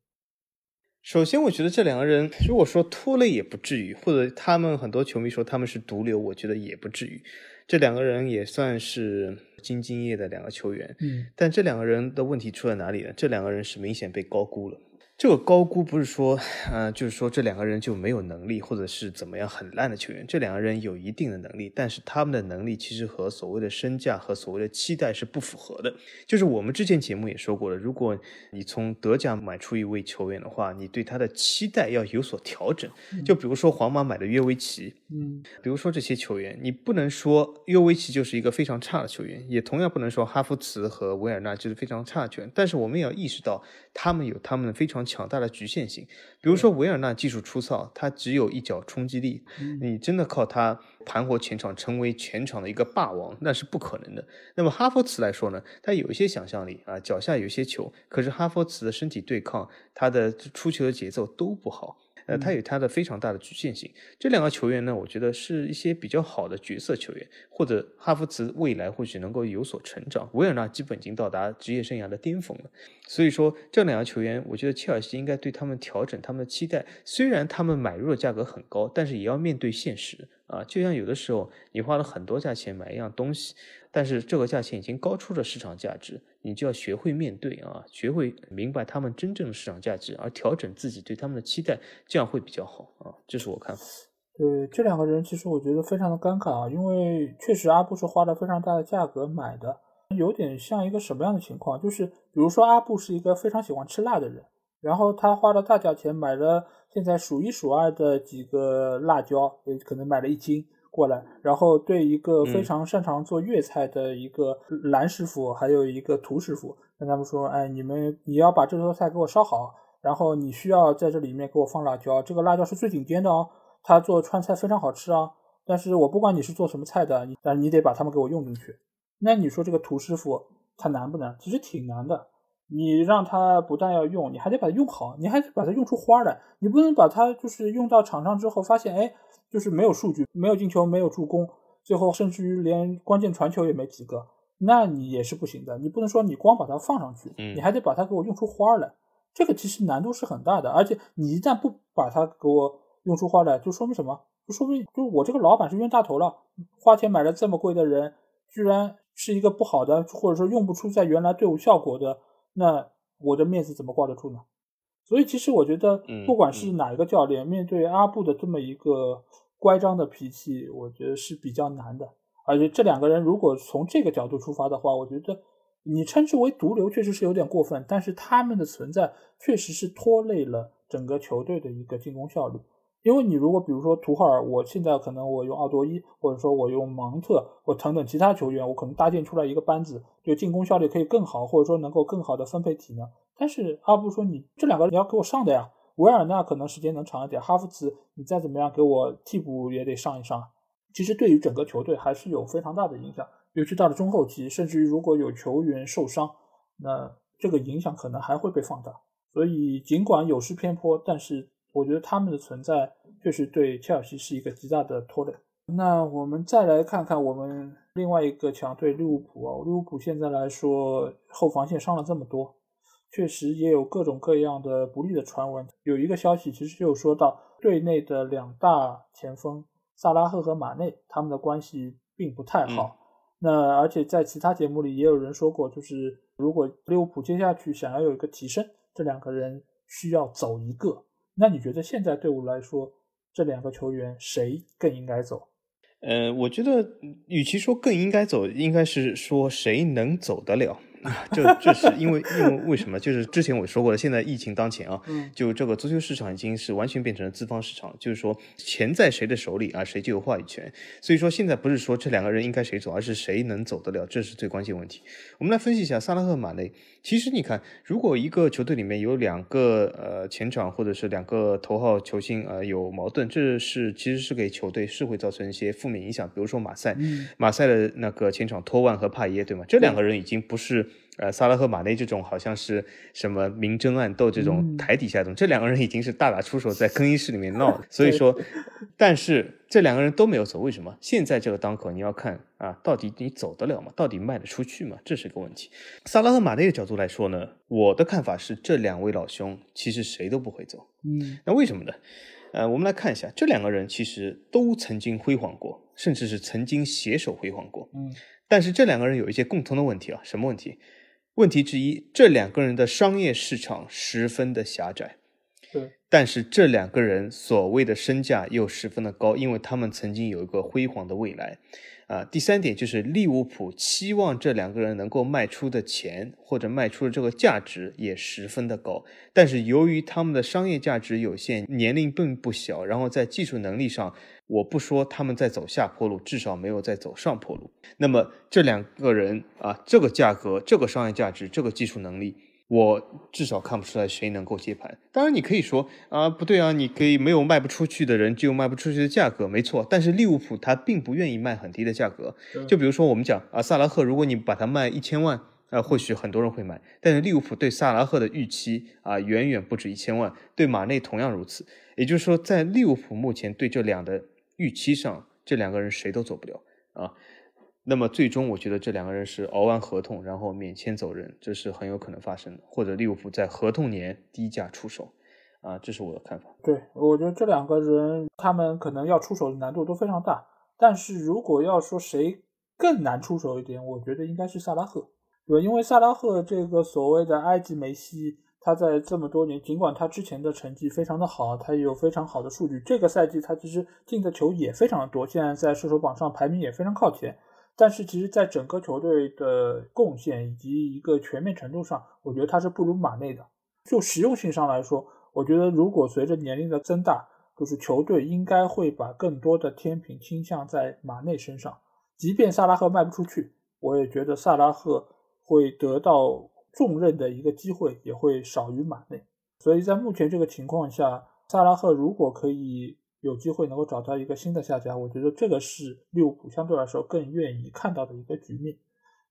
首先，我觉得这两个人，如果说拖累也不至于，或者他们很多球迷说他们是毒瘤，我觉得也不至于。这两个人也算是兢兢业的两个球员，嗯，但这两个人的问题出在哪里呢？这两个人是明显被高估了。这个高估不是说，呃，就是说这两个人就没有能力，或者是怎么样很烂的球员。这两个人有一定的能力，但是他们的能力其实和所谓的身价和所谓的期待是不符合的。就是我们之前节目也说过了，如果你从德甲买出一位球员的话，你对他的期待要有所调整。就比如说皇马买的约维奇，嗯，比如说这些球员，你不能说约维奇就是一个非常差的球员，也同样不能说哈弗茨和维尔纳就是非常差的球员。但是我们也要意识到，他们有他们的非常。强大的局限性，比如说维尔纳技术粗糙，他只有一脚冲击力，你真的靠他盘活全场，成为全场的一个霸王，那是不可能的。那么哈弗茨来说呢，他有一些想象力啊，脚下有些球，可是哈弗茨的身体对抗，他的出球的节奏都不好。呃，他有他的非常大的局限性。这两个球员呢，我觉得是一些比较好的角色球员，或者哈弗茨未来或许能够有所成长。维尔纳基本已经到达职业生涯的巅峰了，所以说这两个球员，我觉得切尔西应该对他们调整他们的期待。虽然他们买入的价格很高，但是也要面对现实啊。就像有的时候你花了很多价钱买一样东西。但是这个价钱已经高出了市场价值，你就要学会面对啊，学会明白他们真正的市场价值，而调整自己对他们的期待，这样会比较好啊。这是我看法。对这两个人，其实我觉得非常的尴尬啊，因为确实阿布是花了非常大的价格买的，有点像一个什么样的情况？就是比如说阿布是一个非常喜欢吃辣的人，然后他花了大价钱买了现在数一数二的几个辣椒，也可能买了一斤。过来，然后对一个非常擅长做粤菜的一个蓝师傅，还有一个涂师傅，跟他们说：“哎，你们你要把这道菜给我烧好，然后你需要在这里面给我放辣椒，这个辣椒是最顶尖的哦，他做川菜非常好吃啊。但是我不管你是做什么菜的，你但是你得把他们给我用进去。那你说这个涂师傅他难不难？其实挺难的。你让他不但要用，你还得把它用好，你还得把它用出花来。你不能把它就是用到场上之后发现，哎。”就是没有数据，没有进球，没有助攻，最后甚至于连关键传球也没几个，那你也是不行的。你不能说你光把它放上去，嗯你还得把它给我用出花来。这个其实难度是很大的，而且你一旦不把它给我用出花来，就说明什么？就说明就我这个老板是冤大头了，花钱买了这么贵的人，居然是一个不好的，或者说用不出在原来队伍效果的，那我的面子怎么挂得住呢？所以其实我觉得嗯，不管是哪一个教练，面对阿布的这么一个乖张的脾气，我觉得是比较难的。而且这两个人如果从这个角度出发的话，我觉得你称之为毒瘤确实是有点过分，但是他们的存在确实是拖累了整个球队的一个进攻效率。因为你如果比如说图赫尔，我现在可能我用奥多伊，或者说我用芒特，或等等其他球员，我可能搭建出来一个班子，这个进攻效率可以更好，或者说能够更好的分配体能。但是阿布说你这两个你要给我上的呀，维尔纳可能时间能长一点，哈弗茨你再怎么样给我替补也得上一上。其实对于整个球队还是有非常大的影响，尤其到了中后期，甚至于如果有球员受伤，那这个影响可能还会被放大。所以尽管有失偏颇，但是我觉得他们的存在确实对切尔西是一个极大的拖累。那我们再来看看我们另外一个强队利物浦啊，利物浦现在来说后防线伤了这么多，确实也有各种各样的不利的传闻。有一个消息其实就说到，队内的两大前锋萨拉赫和马内他们的关系并不太好。那而且在其他节目里也有人说过，就是如果利物浦接下去想要有一个提升，这两个人需要走一个。那你觉得现在队伍来说，这两个球员谁更应该走？呃，我觉得与其说更应该走，应该是说谁能走得了。这这是因为因为为什么？就是之前我说过了，现在疫情当前啊，嗯就这个足球市场已经是完全变成了资方市场，就是说钱在谁的手里啊，谁就有话语权。所以说现在不是说这两个人应该谁走，而是谁能走得了，这是最关键问题。我们来分析一下萨拉赫、马内。其实你看，如果一个球队里面有两个呃前场或者是两个头号球星呃有矛盾，这是其实是给球队是会造成一些负面影响。比如说马赛，嗯马赛的那个前场托万和帕耶，对吗？这两个人已经不是呃萨拉赫、马内这种好像是什么明争暗斗这种嗯台底下这种，这两个人已经是大打出手，在更衣室里面闹。所以说，但是这两个人都没有走，为什么？现在这个当口你要看啊，到底你走得了吗？到底卖得出去吗？这是个问题。萨拉赫、马内的角度来说呢，我的看法是这两位老兄其实谁都不会走。嗯那为什么呢？呃，我们来看一下，这两个人其实都曾经辉煌过，甚至是曾经携手辉煌过。嗯但是这两个人有一些共同的问题啊，什么问题？问题之一，这两个人的商业市场十分的狭窄，对，但是这两个人所谓的身价又十分的高，因为他们曾经有一个辉煌的未来。啊，第三点就是利物浦期望这两个人能够卖出的钱或者卖出的这个价值也十分的高，但是由于他们的商业价值有限，年龄并不小，然后在技术能力上，我不说他们在走下坡路，至少没有在走上坡路。那么这两个人啊，这个价格、这个商业价值、这个技术能力，我至少看不出来谁能够接盘。当然，你可以说啊，不对啊，你可以没有卖不出去的人，就有卖不出去的价格，没错。但是利物浦他并不愿意卖很低的价格。就比如说我们讲啊，萨拉赫，如果你把它卖一千万。啊，或许很多人会买，但是利物浦对萨拉赫的预期啊，远远不止一千万，对马内同样如此。也就是说，在利物浦目前对这两的预期上，这两个人谁都走不了啊。那么最终，我觉得这两个人是熬完合同，然后免签走人，这是很有可能发生的。或者利物浦在合同年低价出手，啊，这是我的看法。对，我觉得这两个人他们可能要出手的难度都非常大，但是如果要说谁更难出手一点，我觉得应该是萨拉赫。对，因为萨拉赫这个所谓的埃及梅西，他在这么多年，尽管他之前的成绩非常的好，他也有非常好的数据，这个赛季他其实进的球也非常的多，现在在射手榜上排名也非常靠前。但是其实，在整个球队的贡献以及一个全面程度上，我觉得他是不如马内的。就实用性上来说，我觉得如果随着年龄的增大，就是球队应该会把更多的天平倾向在马内身上。即便萨拉赫卖不出去，我也觉得萨拉赫。会得到重任的一个机会也会少于马内，所以在目前这个情况下，萨拉赫如果可以有机会能够找到一个新的下家，我觉得这个是利物浦相对来说更愿意看到的一个局面。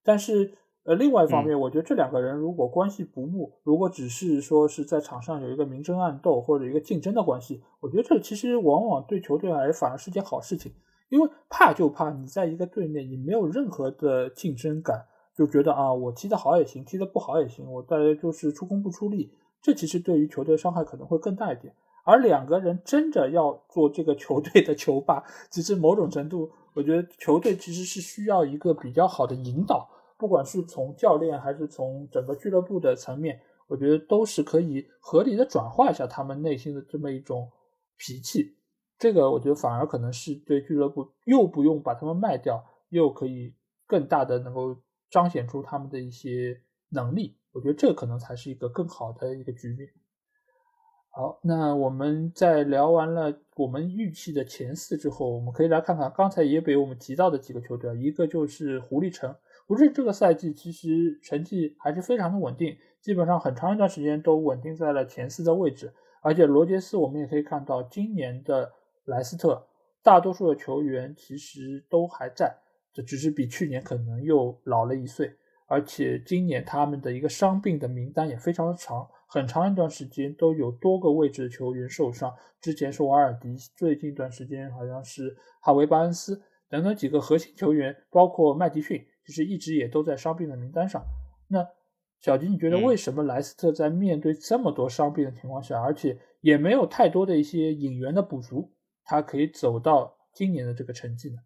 但是，呃，另外一方面，我觉得这两个人如果关系不睦，如果只是说是在场上有一个明争暗斗或者一个竞争的关系，我觉得这其实往往对球队而言反而是件好事情，因为怕就怕你在一个队内你没有任何的竞争感，就觉得啊我踢得好也行，踢得不好也行，我大家就是出工不出力，这其实对于球队伤害可能会更大一点。而两个人争着要做这个球队的球霸，其实某种程度，我觉得球队其实是需要一个比较好的引导，不管是从教练还是从整个俱乐部的层面，我觉得都是可以合理的转化一下他们内心的这么一种脾气。这个我觉得反而可能是对俱乐部又不用把他们卖掉，又可以更大的能够彰显出他们的一些能力。我觉得这可能才是一个更好的一个局面。好，那我们在聊完了我们预期的前四之后，我们可以来看看刚才也被我们提到的几个球队，一个就是狐狸城。狐狸这个赛季其实成绩还是非常的稳定，基本上很长一段时间都稳定在了前四的位置。而且罗杰斯，我们也可以看到，今年的莱斯特大多数的球员其实都还在，这只是比去年可能又老了一岁。而且今年他们的一个伤病的名单也非常的长。很长一段时间都有多个位置的球员受伤，之前是瓦尔迪，最近一段时间好像是哈维巴恩斯等等几个核心球员，包括麦迪逊，其实一直也都在伤病的名单上。那小吉，你觉得为什么莱斯特在面对这么多伤病的情况下，而且也没有太多的一些引援的补足，他可以走到今年的这个成绩呢？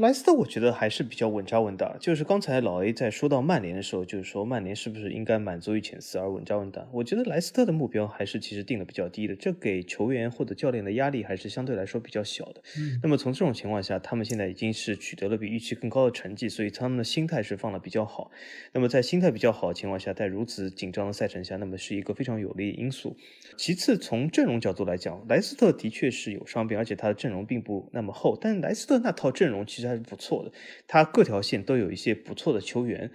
莱斯特我觉得还是比较稳扎稳打。就是刚才老 A 在说到曼联的时候，就是说曼联是不是应该满足于前四而稳扎稳打？我觉得莱斯特的目标还是其实定的比较低的，这给球员或者教练的压力还是相对来说比较小的。那么从这种情况下，他们现在已经是取得了比预期更高的成绩，所以他们的心态是放的比较好。那么在心态比较好的情况下，在如此紧张的赛程下，那么是一个非常有利的因素。其次，从阵容角度来讲，莱斯特的确是有伤病，而且他的阵容并不那么厚，但莱斯特那套阵容其实。实还是不错的，他各条线都有一些不错的球员。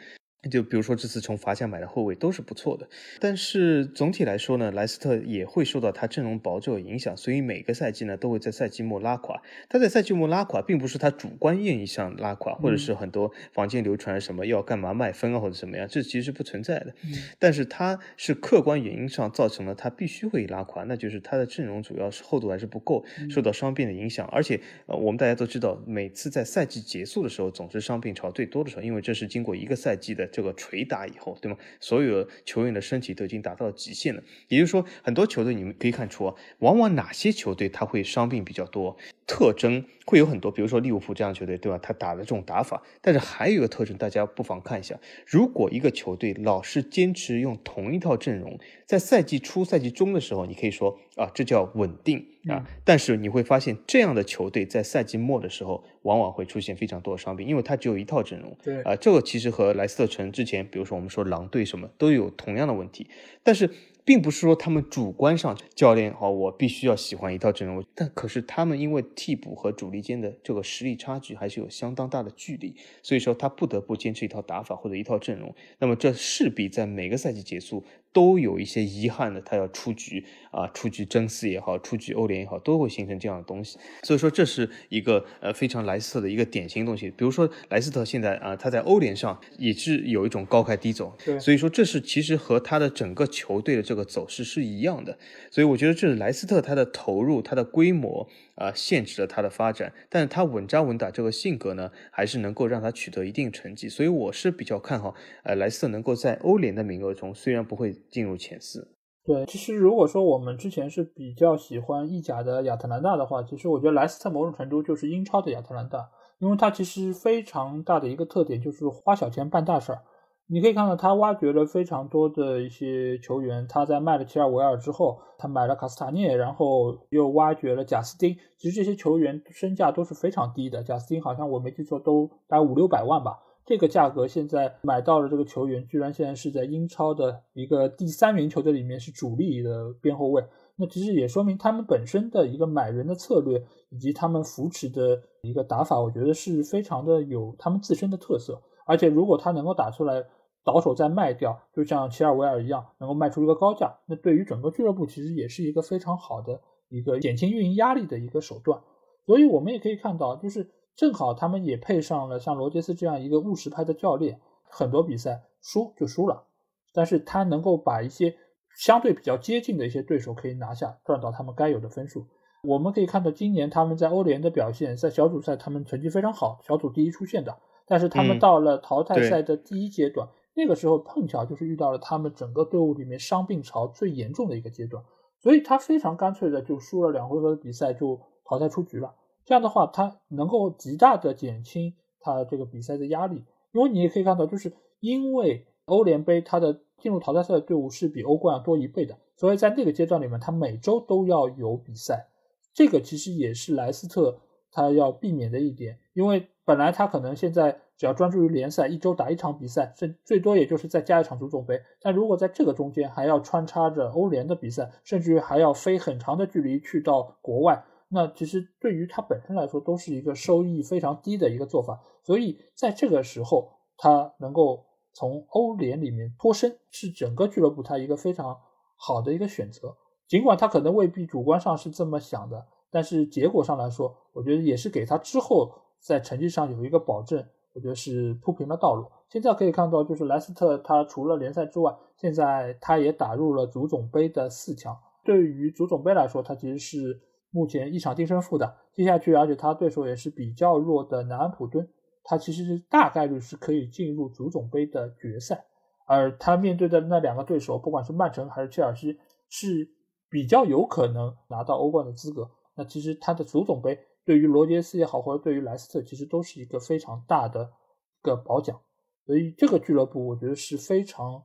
就比如说这次从法甲买的后卫都是不错的，但是总体来说呢，莱斯特也会受到他阵容薄弱影响，所以每个赛季呢都会在赛季末拉垮。他在赛季末拉垮，并不是他主观意义上拉垮，或者是很多坊间流传什么要干嘛卖分啊或者怎么样，这其实是不存在的。但是他是客观原因上造成了他必须会拉垮，那就是他的阵容主要是厚度还是不够，受到伤病的影响。而且呃，我们大家都知道，每次在赛季结束的时候，总是伤病潮最多的时候，因为这是经过一个赛季的。这个捶打以后，对吗？所有球员的身体都已经达到极限了。也就是说，很多球队你们可以看出啊，往往哪些球队他会伤病比较多，特征会有很多。比如说利物浦这样球队，对吧？他打的这种打法，但是还有一个特征，大家不妨看一下：如果一个球队老是坚持用同一套阵容，在赛季初、赛季中的时候，你可以说啊，这叫稳定。啊，但是你会发现，这样的球队在赛季末的时候，往往会出现非常多的伤病，因为他只有一套阵容。对啊，这个其实和莱斯特城之前，比如说我们说狼队什么，都有同样的问题。但是，并不是说他们主观上教练好，我必须要喜欢一套阵容，但可是他们因为替补和主力间的这个实力差距还是有相当大的距离，所以说他不得不坚持一套打法或者一套阵容。那么这势必在每个赛季结束。都有一些遗憾的，他要出局啊，出局争四也好，出局欧联也好，都会形成这样的东西。所以说，这是一个呃非常莱斯特的一个典型东西。比如说，莱斯特现在啊，他在欧联上也是有一种高开低走。对，所以说这是其实和他的整个球队的这个走势是一样的。所以我觉得这是莱斯特他的投入，他的规模。啊，限制了他的发展，但是他稳扎稳打这个性格呢，还是能够让他取得一定成绩，所以我是比较看好，呃，莱斯特能够在欧联的名额中，虽然不会进入前四。对，其实如果说我们之前是比较喜欢意甲的亚特兰大的话，其实我觉得莱斯特某种程度就是英超的亚特兰大，因为它其实非常大的一个特点就是花小钱办大事儿。你可以看到，他挖掘了非常多的一些球员。他在卖了齐尔维尔之后，他买了卡斯塔涅，然后又挖掘了贾斯汀。其实这些球员身价都是非常低的。贾斯汀好像我没记错，都大概五六百万吧。这个价格现在买到了这个球员，居然现在是在英超的一个第三名球队里面是主力的边后卫。那其实也说明他们本身的一个买人的策略，以及他们扶持的一个打法，我觉得是非常的有他们自身的特色。而且如果他能够打出来，倒手再卖掉，就像齐尔维尔一样，能够卖出一个高价，那对于整个俱乐部其实也是一个非常好的一个减轻运营压力的一个手段。所以我们也可以看到，就是正好他们也配上了像罗杰斯这样一个务实派的教练，很多比赛输就输了，但是他能够把一些相对比较接近的一些对手可以拿下，赚到他们该有的分数。我们可以看到今年他们在欧联的表现，在小组赛他们成绩非常好，小组第一出现的。但是他们到了淘汰赛的第一阶段，那个时候碰巧就是遇到了他们整个队伍里面伤病潮最严重的一个阶段，所以他非常干脆的就输了两回合的比赛就淘汰出局了。这样的话，他能够极大的减轻他这个比赛的压力，因为你也可以看到，就是因为欧联杯它的进入淘汰赛的队伍是比欧冠要多一倍的，所以在那个阶段里面，他每周都要有比赛，这个其实也是莱斯特他要避免的一点，因为。本来他可能现在只要专注于联赛，一周打一场比赛，甚最多也就是再加一场足总杯。但如果在这个中间还要穿插着欧联的比赛，甚至于还要飞很长的距离去到国外，那其实对于他本身来说都是一个收益非常低的一个做法。所以在这个时候，他能够从欧联里面脱身，是整个俱乐部他一个非常好的一个选择。尽管他可能未必主观上是这么想的，但是结果上来说，我觉得也是给他之后。在成绩上有一个保证，我觉得是铺平了道路。现在可以看到，就是莱斯特他除了联赛之外，现在他也打入了足总杯的四强。对于足总杯来说，他其实是目前一场定胜负的。接下去，而且他对手也是比较弱的南安普敦，他其实是大概率是可以进入足总杯的决赛。而他面对的那两个对手，不管是曼城还是切尔西，是比较有可能拿到欧冠的资格。那其实他的足总杯。对于罗杰斯也好，或者对于莱斯特，其实都是一个非常大的一个褒奖。所以这个俱乐部，我觉得是非常，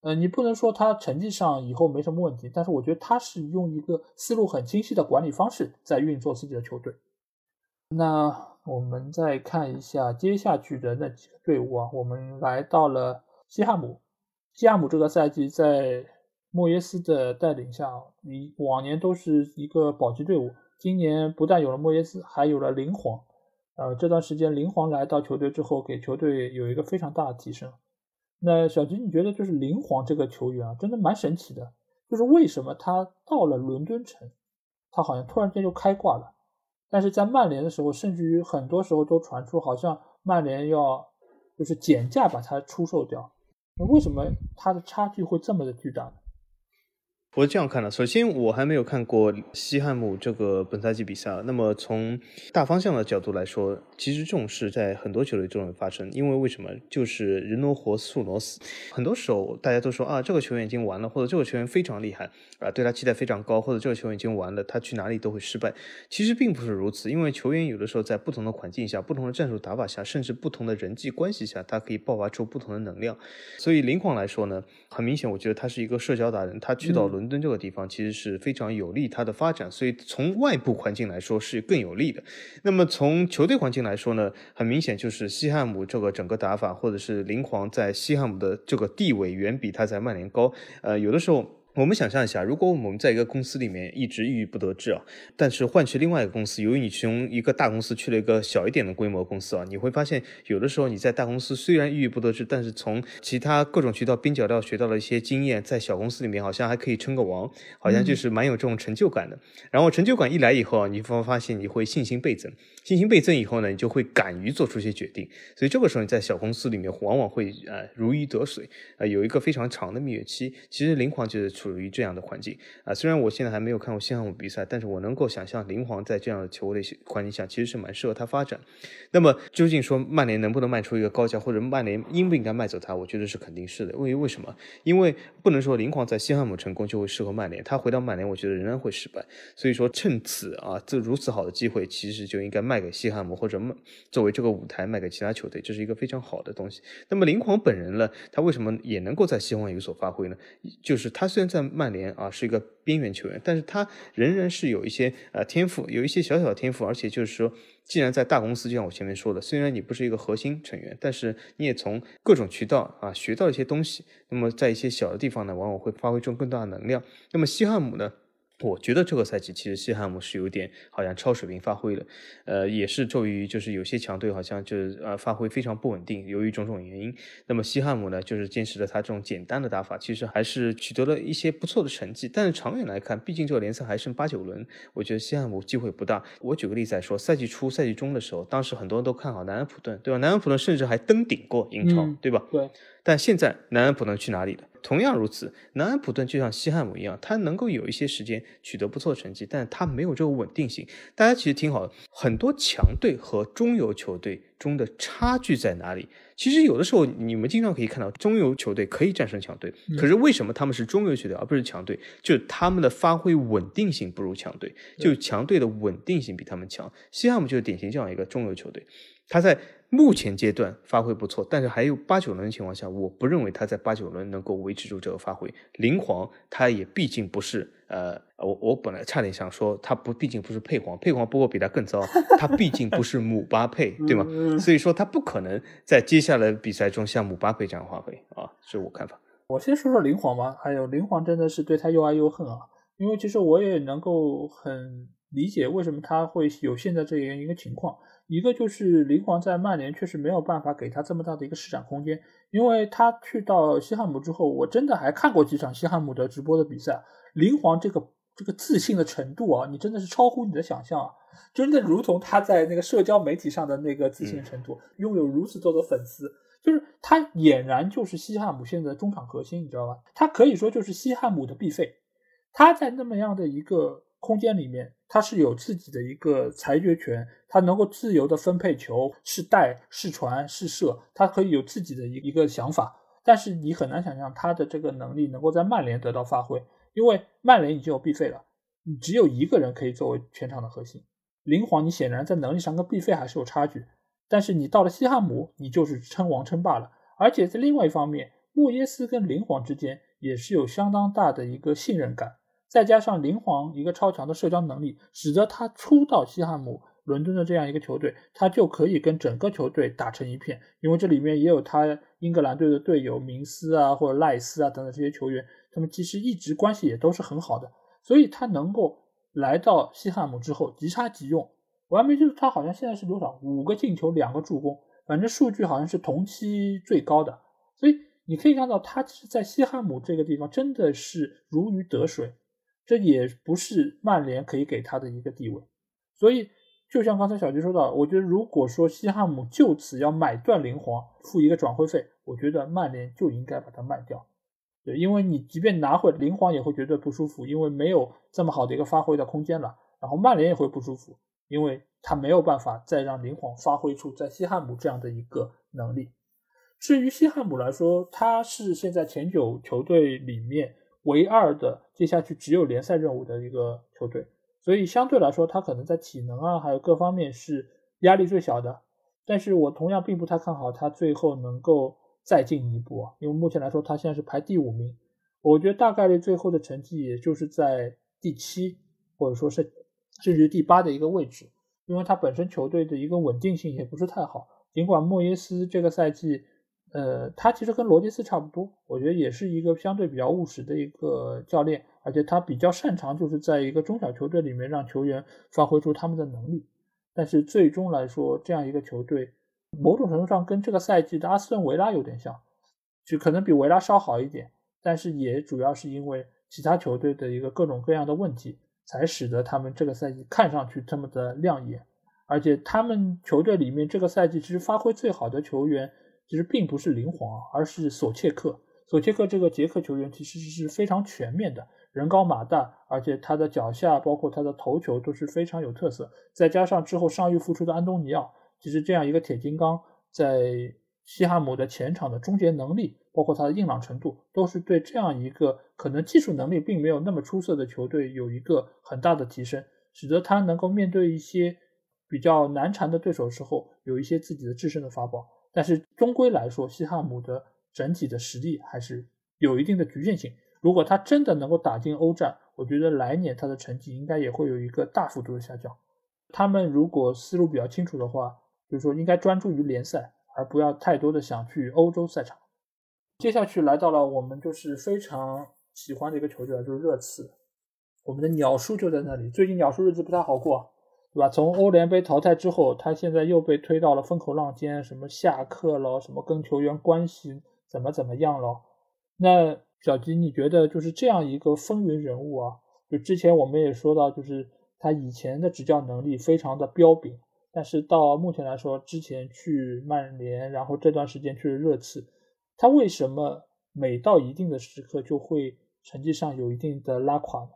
呃，你不能说他成绩上以后没什么问题，但是我觉得他是用一个思路很清晰的管理方式在运作自己的球队。那我们再看一下接下去的那几个队伍啊，我们来到了西汉姆。西汉姆这个赛季在莫耶斯的带领下，你往年都是一个保级队伍。今年不但有了莫耶斯，还有了林皇。呃，这段时间林皇来到球队之后，给球队有一个非常大的提升。那小吉，你觉得就是林皇这个球员啊，真的蛮神奇的。就是为什么他到了伦敦城，他好像突然间就开挂了？但是在曼联的时候，甚至于很多时候都传出好像曼联要就是减价把他出售掉。那为什么他的差距会这么的巨大呢？我是这样看的，首先我还没有看过西汉姆这个本赛季比赛。那么从大方向的角度来说，其实这种事在很多球队中会发生。因为为什么？就是人挪活，树挪死。很多时候大家都说啊，这个球员已经完了，或者这个球员非常厉害啊，对他期待非常高，或者这个球员已经完了，他去哪里都会失败。其实并不是如此，因为球员有的时候在不同的环境下、不同的战术打法下，甚至不同的人际关系下，他可以爆发出不同的能量。所以林皇来说呢，很明显，我觉得他是一个社交达人，他去到伦。伦敦这个地方其实是非常有利它的发展，所以从外部环境来说是更有利的。那么从球队环境来说呢，很明显就是西汉姆这个整个打法，或者是林皇在西汉姆的这个地位远比他在曼联高。呃，有的时候。我们想象一下，如果我们在一个公司里面一直郁郁不得志啊，但是换去另外一个公司，由于你从一个大公司去了一个小一点的规模公司啊，你会发现有的时候你在大公司虽然郁郁不得志，但是从其他各种渠道边角料学到了一些经验，在小公司里面好像还可以称个王，好像就是蛮有这种成就感的。然后成就感一来以后啊，你会发现你会信心倍增，信心倍增以后呢，你就会敢于做出一些决定。所以这个时候你在小公司里面往往会呃如鱼得水，呃有一个非常长的蜜月期。其实林皇就是处。于这样的环境啊，虽然我现在还没有看过西汉姆比赛，但是我能够想象林皇在这样的球队环境下，其实是蛮适合他发展。那么究竟说曼联能不能卖出一个高价，或者曼联应不应该卖走他？我觉得是肯定是的。为为什么？因为不能说林皇在西汉姆成功就会适合曼联，他回到曼联，我觉得仍然会失败。所以说趁此啊，这如此好的机会，其实就应该卖卖给西汉姆，或者卖作为这个舞台卖给其他球队，这是一个非常好的东西。那么林皇本人呢，他为什么也能够在西汉有所发挥呢？就是他虽然在曼联啊是一个边缘球员，但是他仍然是有一些呃天赋，有一些小小的天赋，而且就是说，既然在大公司，就像我前面说的，虽然你不是一个核心成员，但是你也从各种渠道啊学到一些东西，那么在一些小的地方呢，往往会发挥出更大的能量。那么西汉姆呢？我觉得这个赛季其实西汉姆是有点好像超水平发挥了，呃，也是由于就是有些强队好像就是呃发挥非常不稳定，由于种种原因。那么西汉姆呢，就是坚持了他这种简单的打法，其实还是取得了一些不错的成绩。但是长远来看，毕竟这个联赛还剩八九轮，我觉得西汉姆机会不大。我举个例子来说，赛季初、赛季中的时候，当时很多人都看好南安普顿，对吧？南安普顿甚至还登顶过英超，对吧？对。但现在南安普顿去哪里了？同样如此，南安普顿就像西汉姆一样，他能够有一些时间取得不错成绩，但他没有这个稳定性。大家其实挺好的，很多强队和中游球队中的差距在哪里？其实有的时候你们经常可以看到中游球队可以战胜强队，可是为什么他们是中游球队而不是强队？就是他们的发挥稳定性不如强队，就强队的稳定性比他们强。西汉姆就是典型这样一个中游球队，他在。目前阶段发挥不错，但是还有八九轮的情况下，我不认为他在八九轮能够维持住这个发挥。林皇他也毕竟不是，呃，我我本来差点想说他不，毕竟不是配皇，配皇不过比他更糟，他毕竟不是姆巴佩，对吗？所以说他不可能在接下来比赛中像姆巴佩这样发挥啊，是我看法。我先说说林皇吧，还有林皇真的是对他又爱又恨啊，因为其实我也能够很理解为什么他会有现在这样一个情况。一个就是林皇在曼联确实没有办法给他这么大的一个施展空间，因为他去到西汉姆之后，我真的还看过几场西汉姆的直播的比赛，林皇这个这个自信的程度啊，你真的是超乎你的想象啊，真的如同他在那个社交媒体上的那个自信程度，拥有如此多的粉丝，就是他俨然就是西汉姆现在的中场核心，你知道吧？他可以说就是西汉姆的必费，他在那么样的一个。空间里面，他是有自己的一个裁决权，他能够自由的分配球，是带是传是射，他可以有自己的一一个想法。但是你很难想象他的这个能力能够在曼联得到发挥，因为曼联已经有毕费了，你只有一个人可以作为全场的核心。林皇你显然在能力上跟毕费还是有差距，但是你到了西汉姆，你就是称王称霸了。而且在另外一方面，莫耶斯跟林皇之间也是有相当大的一个信任感。再加上林皇一个超强的社交能力，使得他初到西汉姆伦敦的这样一个球队，他就可以跟整个球队打成一片。因为这里面也有他英格兰队的队友明斯啊，或者赖斯啊等等这些球员，他们其实一直关系也都是很好的。所以他能够来到西汉姆之后，即插即用。我还没记住他好像现在是多少，五个进球，两个助攻，反正数据好像是同期最高的。所以你可以看到，他其实在西汉姆这个地方真的是如鱼得水。这也不是曼联可以给他的一个地位，所以就像刚才小吉说到，我觉得如果说西汉姆就此要买断林皇，付一个转会费，我觉得曼联就应该把它卖掉。对，因为你即便拿回林皇也会觉得不舒服，因为没有这么好的一个发挥的空间了。然后曼联也会不舒服，因为他没有办法再让林皇发挥出在西汉姆这样的一个能力。至于西汉姆来说，他是现在前九球队里面。唯二的接下去只有联赛任务的一个球队，所以相对来说，他可能在体能啊，还有各方面是压力最小的。但是我同样并不太看好他最后能够再进一步啊，因为目前来说他现在是排第五名，我觉得大概率最后的成绩也就是在第七，或者说是甚至第八的一个位置，因为他本身球队的一个稳定性也不是太好，尽管莫耶斯这个赛季。呃，他其实跟罗杰斯差不多，我觉得也是一个相对比较务实的一个教练，而且他比较擅长就是在一个中小球队里面让球员发挥出他们的能力。但是最终来说，这样一个球队，某种程度上跟这个赛季的阿斯顿维拉有点像，就可能比维拉稍好一点，但是也主要是因为其他球队的一个各种各样的问题，才使得他们这个赛季看上去这么的亮眼。而且他们球队里面这个赛季其实发挥最好的球员。其实并不是灵皇，而是索切克。索切克这个捷克球员其实是非常全面的，人高马大，而且他的脚下包括他的头球都是非常有特色。再加上之后伤愈复出的安东尼奥，其实这样一个铁金刚在西汉姆的前场的终结能力，包括他的硬朗程度，都是对这样一个可能技术能力并没有那么出色的球队有一个很大的提升，使得他能够面对一些比较难缠的对手时候，有一些自己的制胜的法宝。但是终归来说，西汉姆的整体的实力还是有一定的局限性。如果他真的能够打进欧战，我觉得来年他的成绩应该也会有一个大幅度的下降。他们如果思路比较清楚的话，就是说应该专注于联赛，而不要太多的想去欧洲赛场。接下去来到了我们就是非常喜欢的一个球队，就是热刺。我们的鸟叔就在那里，最近鸟叔日子不太好过。对吧？从欧联杯淘汰之后，他现在又被推到了风口浪尖，什么下课了，什么跟球员关系怎么怎么样了？那小吉，你觉得就是这样一个风云人物啊？就之前我们也说到，就是他以前的执教能力非常的彪炳，但是到目前来说，之前去曼联，然后这段时间去了热刺，他为什么每到一定的时刻就会成绩上有一定的拉垮呢？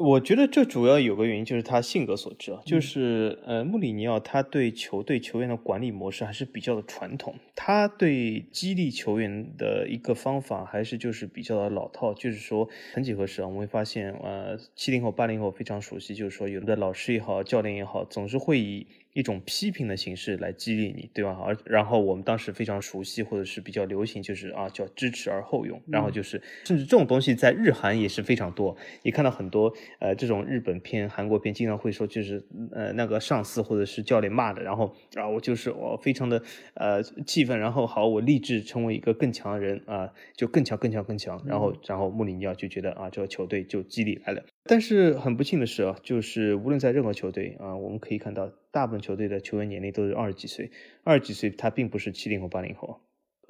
我觉得这主要有个原因就是他性格所致啊，就是呃，穆里尼奥他对球队球员的管理模式还是比较的传统，他对激励球员的一个方法还是就是比较的老套，就是说，曾几何时啊，我们会发现，呃，七零后、八零后非常熟悉，就是说，有的老师也好，教练也好，总是会以。一种批评的形式来激励你，对吧？而然后我们当时非常熟悉或者是比较流行，就是啊叫知耻而后勇。然后就是，甚至这种东西在日韩也是非常多。你看到很多呃这种日本片、韩国片，经常会说就是呃那个上司或者是教练骂的，然后啊我就是我非常的呃气愤，然后好我立志成为一个更强的人啊，就更强更强更强。然后然后穆里尼奥就觉得啊这个球队就激励来了。但是很不幸的是啊，就是无论在任何球队啊，我们可以看到，大部分球队的球员年龄都是二十几岁，二十几岁他并不是七零后、八零后。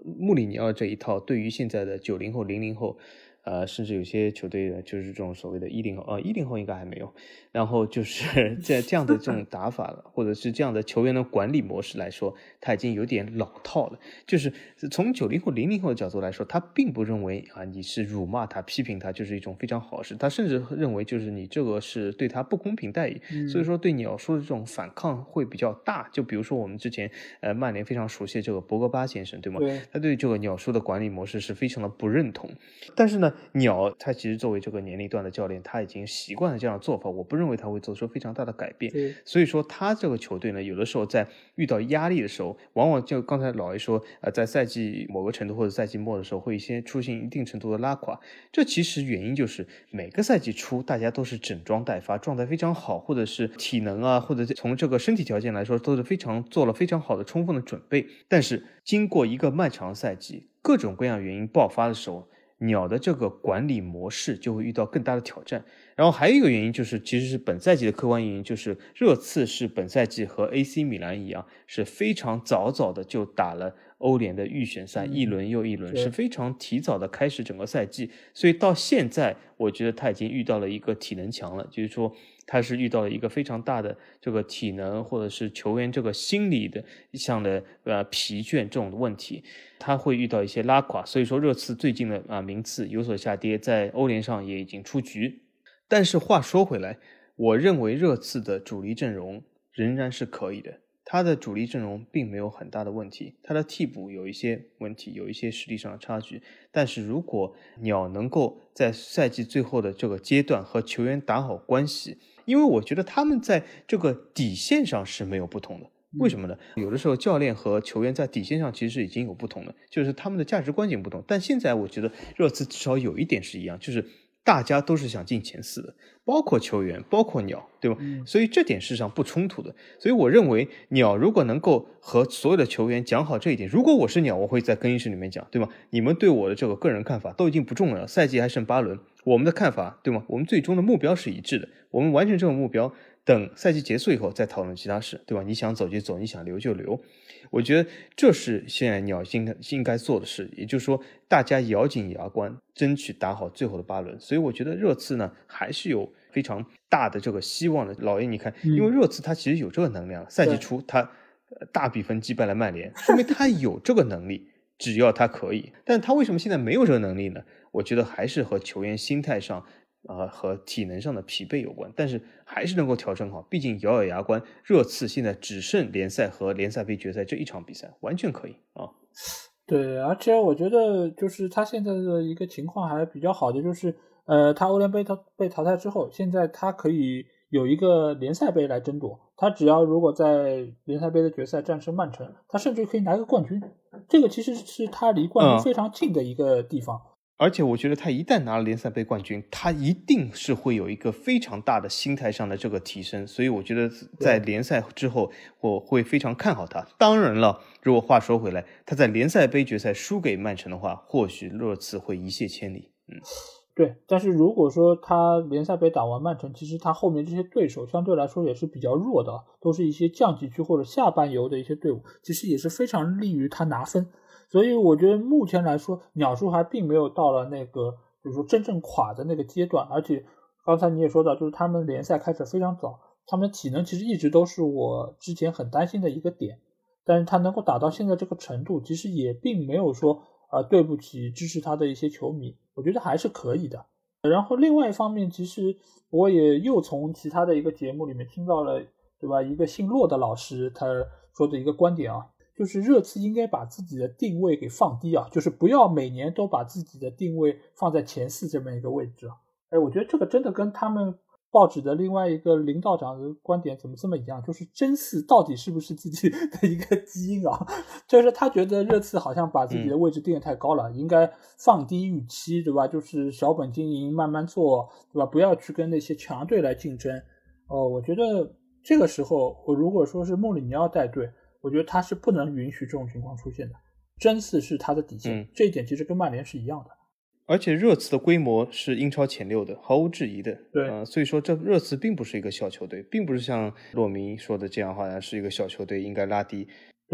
穆里尼奥这一套对于现在的九零后、零零后。呃，甚至有些球队的就是这种所谓的“一零后”呃，一零后应该还没有。然后就是在这样的这种打法了，或者是这样的球员的管理模式来说，他已经有点老套了。就是从九零后、零零后的角度来说，他并不认为啊，你是辱骂他、批评他就是一种非常好的事。他甚至认为就是你这个是对他不公平待遇。所以说，对鸟叔的这种反抗会比较大。就比如说我们之前呃，曼联非常熟悉的这个博格巴先生，对吗？对。他对这个鸟叔的管理模式是非常的不认同。但是呢。鸟他其实作为这个年龄段的教练，他已经习惯了这样的做法。我不认为他会做出非常大的改变。所以说他这个球队呢，有的时候在遇到压力的时候，往往就刚才老 A 说，呃，在赛季某个程度或者赛季末的时候，会先出现一定程度的拉垮。这其实原因就是每个赛季初大家都是整装待发，状态非常好，或者是体能啊，或者从这个身体条件来说都是非常做了非常好的充分的准备。但是经过一个漫长赛季，各种各样原因爆发的时候。鸟的这个管理模式就会遇到更大的挑战，然后还有一个原因就是，其实是本赛季的客观原因，就是热刺是本赛季和 AC 米兰一样，是非常早早的就打了欧联的预选赛，一轮又一轮，是非常提早的开始整个赛季，所以到现在，我觉得他已经遇到了一个体能强了，就是说。他是遇到了一个非常大的这个体能或者是球员这个心理的项的呃疲倦这种问题，他会遇到一些拉垮，所以说热刺最近的啊名次有所下跌，在欧联上也已经出局。但是话说回来，我认为热刺的主力阵容仍然是可以的。他的主力阵容并没有很大的问题，他的替补有一些问题，有一些实力上的差距。但是如果鸟能够在赛季最后的这个阶段和球员打好关系，因为我觉得他们在这个底线上是没有不同的。为什么呢？有的时候教练和球员在底线上其实已经有不同了，就是他们的价值观念不同。但现在我觉得热刺至少有一点是一样，就是。大家都是想进前四的，包括球员，包括鸟，对吧？所以这点事实上不冲突的。所以我认为，鸟如果能够和所有的球员讲好这一点，如果我是鸟，我会在更衣室里面讲，对吗？你们对我的这个个人看法都已经不重要了，赛季还剩八轮，我们的看法，对吗？我们最终的目标是一致的，我们完成这个目标。等赛季结束以后再讨论其他事，对吧？你想走就走，你想留就留。我觉得这是现在鸟应该应该做的事，也就是说，大家咬紧牙关，争取打好最后的八轮。所以我觉得热刺呢还是有非常大的这个希望的。老爷，你看，因为热刺他其实有这个能量，赛季初他大比分击败了曼联，说明他有这个能力，只要他可以。但他为什么现在没有这个能力呢？我觉得还是和球员心态上。啊，和体能上的疲惫有关，但是还是能够调整好。毕竟咬咬牙关，热刺现在只剩联赛和联赛杯决赛这一场比赛，完全可以啊。对，而且我觉得就是他现在的一个情况还比较好的，就是呃，他欧联杯他被淘汰之后，现在他可以有一个联赛杯来争夺。他只要如果在联赛杯的决赛战胜曼城，他甚至可以拿个冠军。这个其实是他离冠军非常近的一个地方。而且我觉得他一旦拿了联赛杯冠军，他一定是会有一个非常大的心态上的这个提升。所以我觉得在联赛之后，我会非常看好他。当然了，如果话说回来，他在联赛杯决赛输给曼城的话，或许热刺会一泻千里。嗯，对。但是如果说他联赛杯打完曼城，其实他后面这些对手相对来说也是比较弱的，都是一些降级区或者下半游的一些队伍，其实也是非常利于他拿分。所以我觉得目前来说，鸟叔还并没有到了那个，就是说真正垮的那个阶段。而且刚才你也说到，就是他们联赛开始非常早，他们体能其实一直都是我之前很担心的一个点。但是他能够打到现在这个程度，其实也并没有说啊对不起支持他的一些球迷，我觉得还是可以的。然后另外一方面，其实我也又从其他的一个节目里面听到了，对吧？一个姓骆的老师他说的一个观点啊，就是热刺应该把自己的定位给放低啊，就是不要每年都把自己的定位放在前四这么一个位置啊。哎，我觉得这个真的跟他们。报纸的另外一个林道长的观点怎么这么一样？就是真四到底是不是自己的一个基因啊？就是他觉得热刺好像把自己的位置定的太高了，应该放低预期，对吧？就是小本经营，慢慢做，对吧？不要去跟那些强队来竞争。哦，我觉得这个时候，我如果说是穆里尼奥带队，我觉得他是不能允许这种情况出现的。争四是他的底线，这一点其实跟曼联是一样的。而且热刺的规模是英超前六的，毫无质疑的。对啊，所以说这热刺并不是一个小球队，并不是像洛明说的这样，好像是一个小球队应该拉低。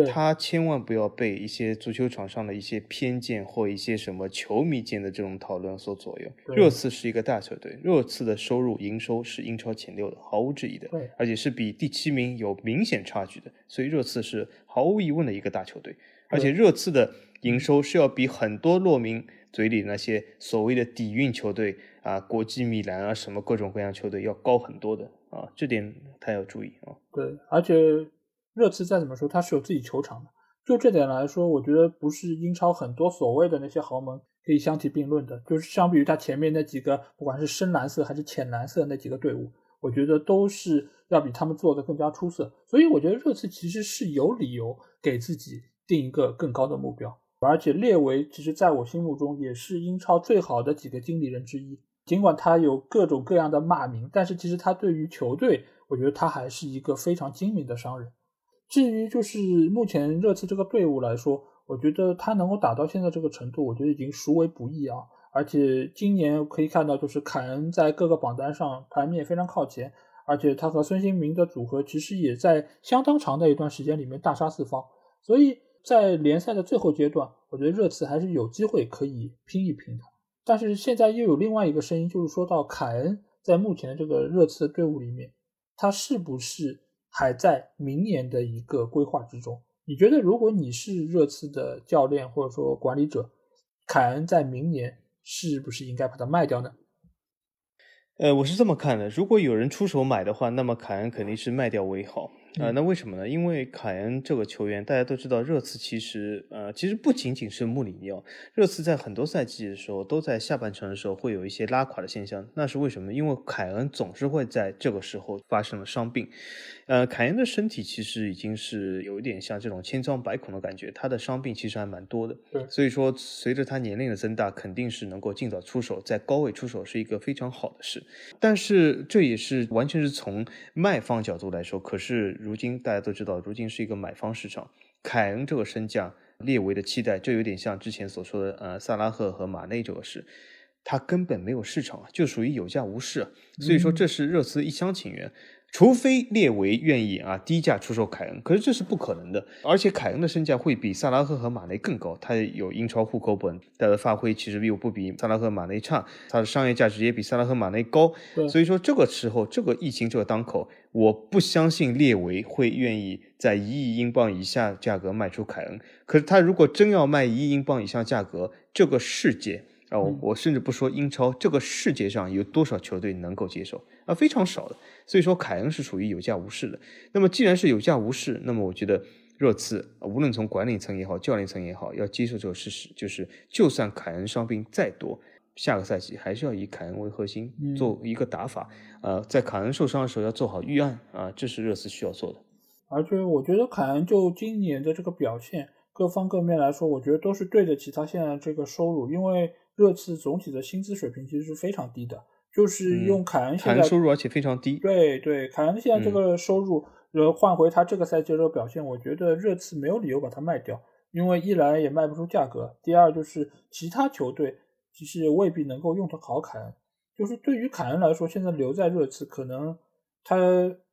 他千万不要被一些足球场上的一些偏见或一些什么球迷间的这种讨论所左右。热刺是一个大球队，热刺的收入营收是英超前六的，毫无质疑的。而且是比第七名有明显差距的，所以热刺是毫无疑问的一个大球队。而且热刺的营收是要比很多洛明。嘴里那些所谓的底蕴球队啊，国际米兰啊，什么各种各样球队要高很多的啊，这点他要注意啊。对，而且热刺再怎么说，他是有自己球场的，就这点来说，我觉得不是英超很多所谓的那些豪门可以相提并论的。就是相比于他前面那几个，不管是深蓝色还是浅蓝色那几个队伍，我觉得都是要比他们做的更加出色。所以我觉得热刺其实是有理由给自己定一个更高的目标。而且列维其实在我心目中也是英超最好的几个经理人之一。尽管他有各种各样的骂名，但是其实他对于球队，我觉得他还是一个非常精明的商人。至于就是目前热刺这个队伍来说，我觉得他能够打到现在这个程度，我觉得已经殊为不易啊。而且今年可以看到，就是凯恩在各个榜单上排名也非常靠前，而且他和孙兴民的组合其实也在相当长的一段时间里面大杀四方，所以。在联赛的最后阶段，我觉得热刺还是有机会可以拼一拼的。但是现在又有另外一个声音，就是说到凯恩在目前的这个热刺队伍里面，他是不是还在明年的一个规划之中？你觉得，如果你是热刺的教练或者说管理者，凯恩在明年是不是应该把它卖掉呢？呃，我是这么看的，如果有人出手买的话，那么凯恩肯定是卖掉为好。啊，那为什么呢？因为凯恩这个球员，大家都知道，热刺其实，呃，其实不仅仅是穆里尼奥，热刺在很多赛季的时候，都在下半程的时候会有一些拉垮的现象。那是为什么？因为凯恩总是会在这个时候发生了伤病。呃，凯恩的身体其实已经是有一点像这种千疮百孔的感觉，他的伤病其实还蛮多的。对，所以说随着他年龄的增大，肯定是能够尽早出手，在高位出手是一个非常好的事。但是这也是完全是从卖方角度来说。可是如今大家都知道，如今是一个买方市场，凯恩这个身价，列维的期待，就有点像之前所说的呃萨拉赫和马内这个事，他根本没有市场啊，就属于有价无市。所以说这是热刺一厢情愿。除非列维愿意啊低价出售凯恩，可是这是不可能的。而且凯恩的身价会比萨拉赫和马内更高，他有英超户口本，他的发挥其实又不比萨拉赫、马内差，他的商业价值也比萨拉赫、马内高。所以说这个时候，这个疫情这个当口，我不相信列维会愿意在一亿英镑以下价格卖出凯恩。可是他如果真要卖一亿英镑以下价格，这个世界啊，我我甚至不说英超，这个世界上有多少球队能够接受？啊，非常少的，所以说凯恩是属于有价无市的。那么既然是有价无市，那么我觉得热刺无论从管理层也好，教练层也好，要接受这个事实，就是就算凯恩伤病再多，下个赛季还是要以凯恩为核心做一个打法。呃，在凯恩受伤的时候要做好预案啊，这是热刺需要做的。而且我觉得凯恩就今年的这个表现，各方各面来说，我觉得都是对得起他现在这个收入，因为热刺总体的薪资水平其实是非常低的。就是用凯恩现在收入，而且非常低。对对，凯恩现在这个收入，呃，换回他这个赛季的表现，我觉得热刺没有理由把他卖掉，因为一来也卖不出价格，第二就是其他球队其实未必能够用得好凯恩。就是对于凯恩来说，现在留在热刺，可能他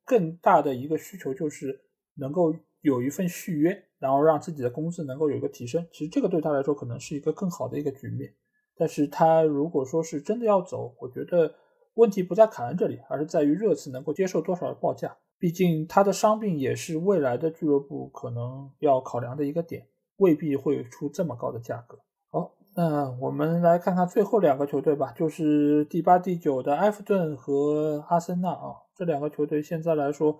更大的一个需求就是能够有一份续约，然后让自己的工资能够有一个提升。其实这个对他来说，可能是一个更好的一个局面。但是他如果说是真的要走，我觉得问题不在凯恩这里，而是在于热刺能够接受多少的报价。毕竟他的伤病也是未来的俱乐部可能要考量的一个点，未必会出这么高的价格。好，那我们来看看最后两个球队吧，就是第八、第九的埃弗顿和阿森纳啊，这两个球队现在来说，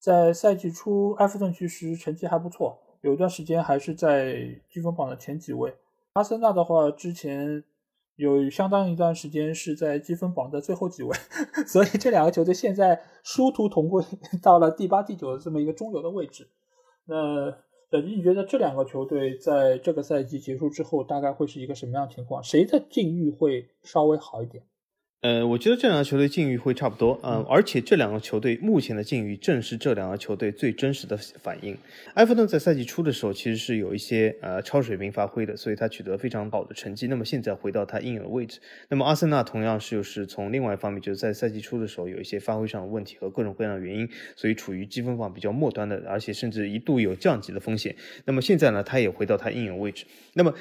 在赛季初，埃弗顿其实成绩还不错，有一段时间还是在积分榜的前几位。阿森纳的话，之前有相当一段时间是在积分榜的最后几位，所以这两个球队现在殊途同归，到了第八、第九的这么一个中游的位置。那。你觉得这两个球队在这个赛季结束之后，大概会是一个什么样情况？谁的境遇会稍微好一点？呃，我觉得这两个球队境遇会差不多，嗯，而且这两个球队目前的境遇正是这两个球队最真实的反应。埃弗顿在赛季初的时候其实是有一些呃超水平发挥的，所以他取得非常好的成绩。那么现在回到他应有的位置。那么阿森纳同样是又是从另外一方面，就是在赛季初的时候有一些发挥上的问题和各种各样的原因，所以处于积分榜比较末端的，而且甚至一度有降级的风险。那么现在呢，他也回到他应有位置。那么。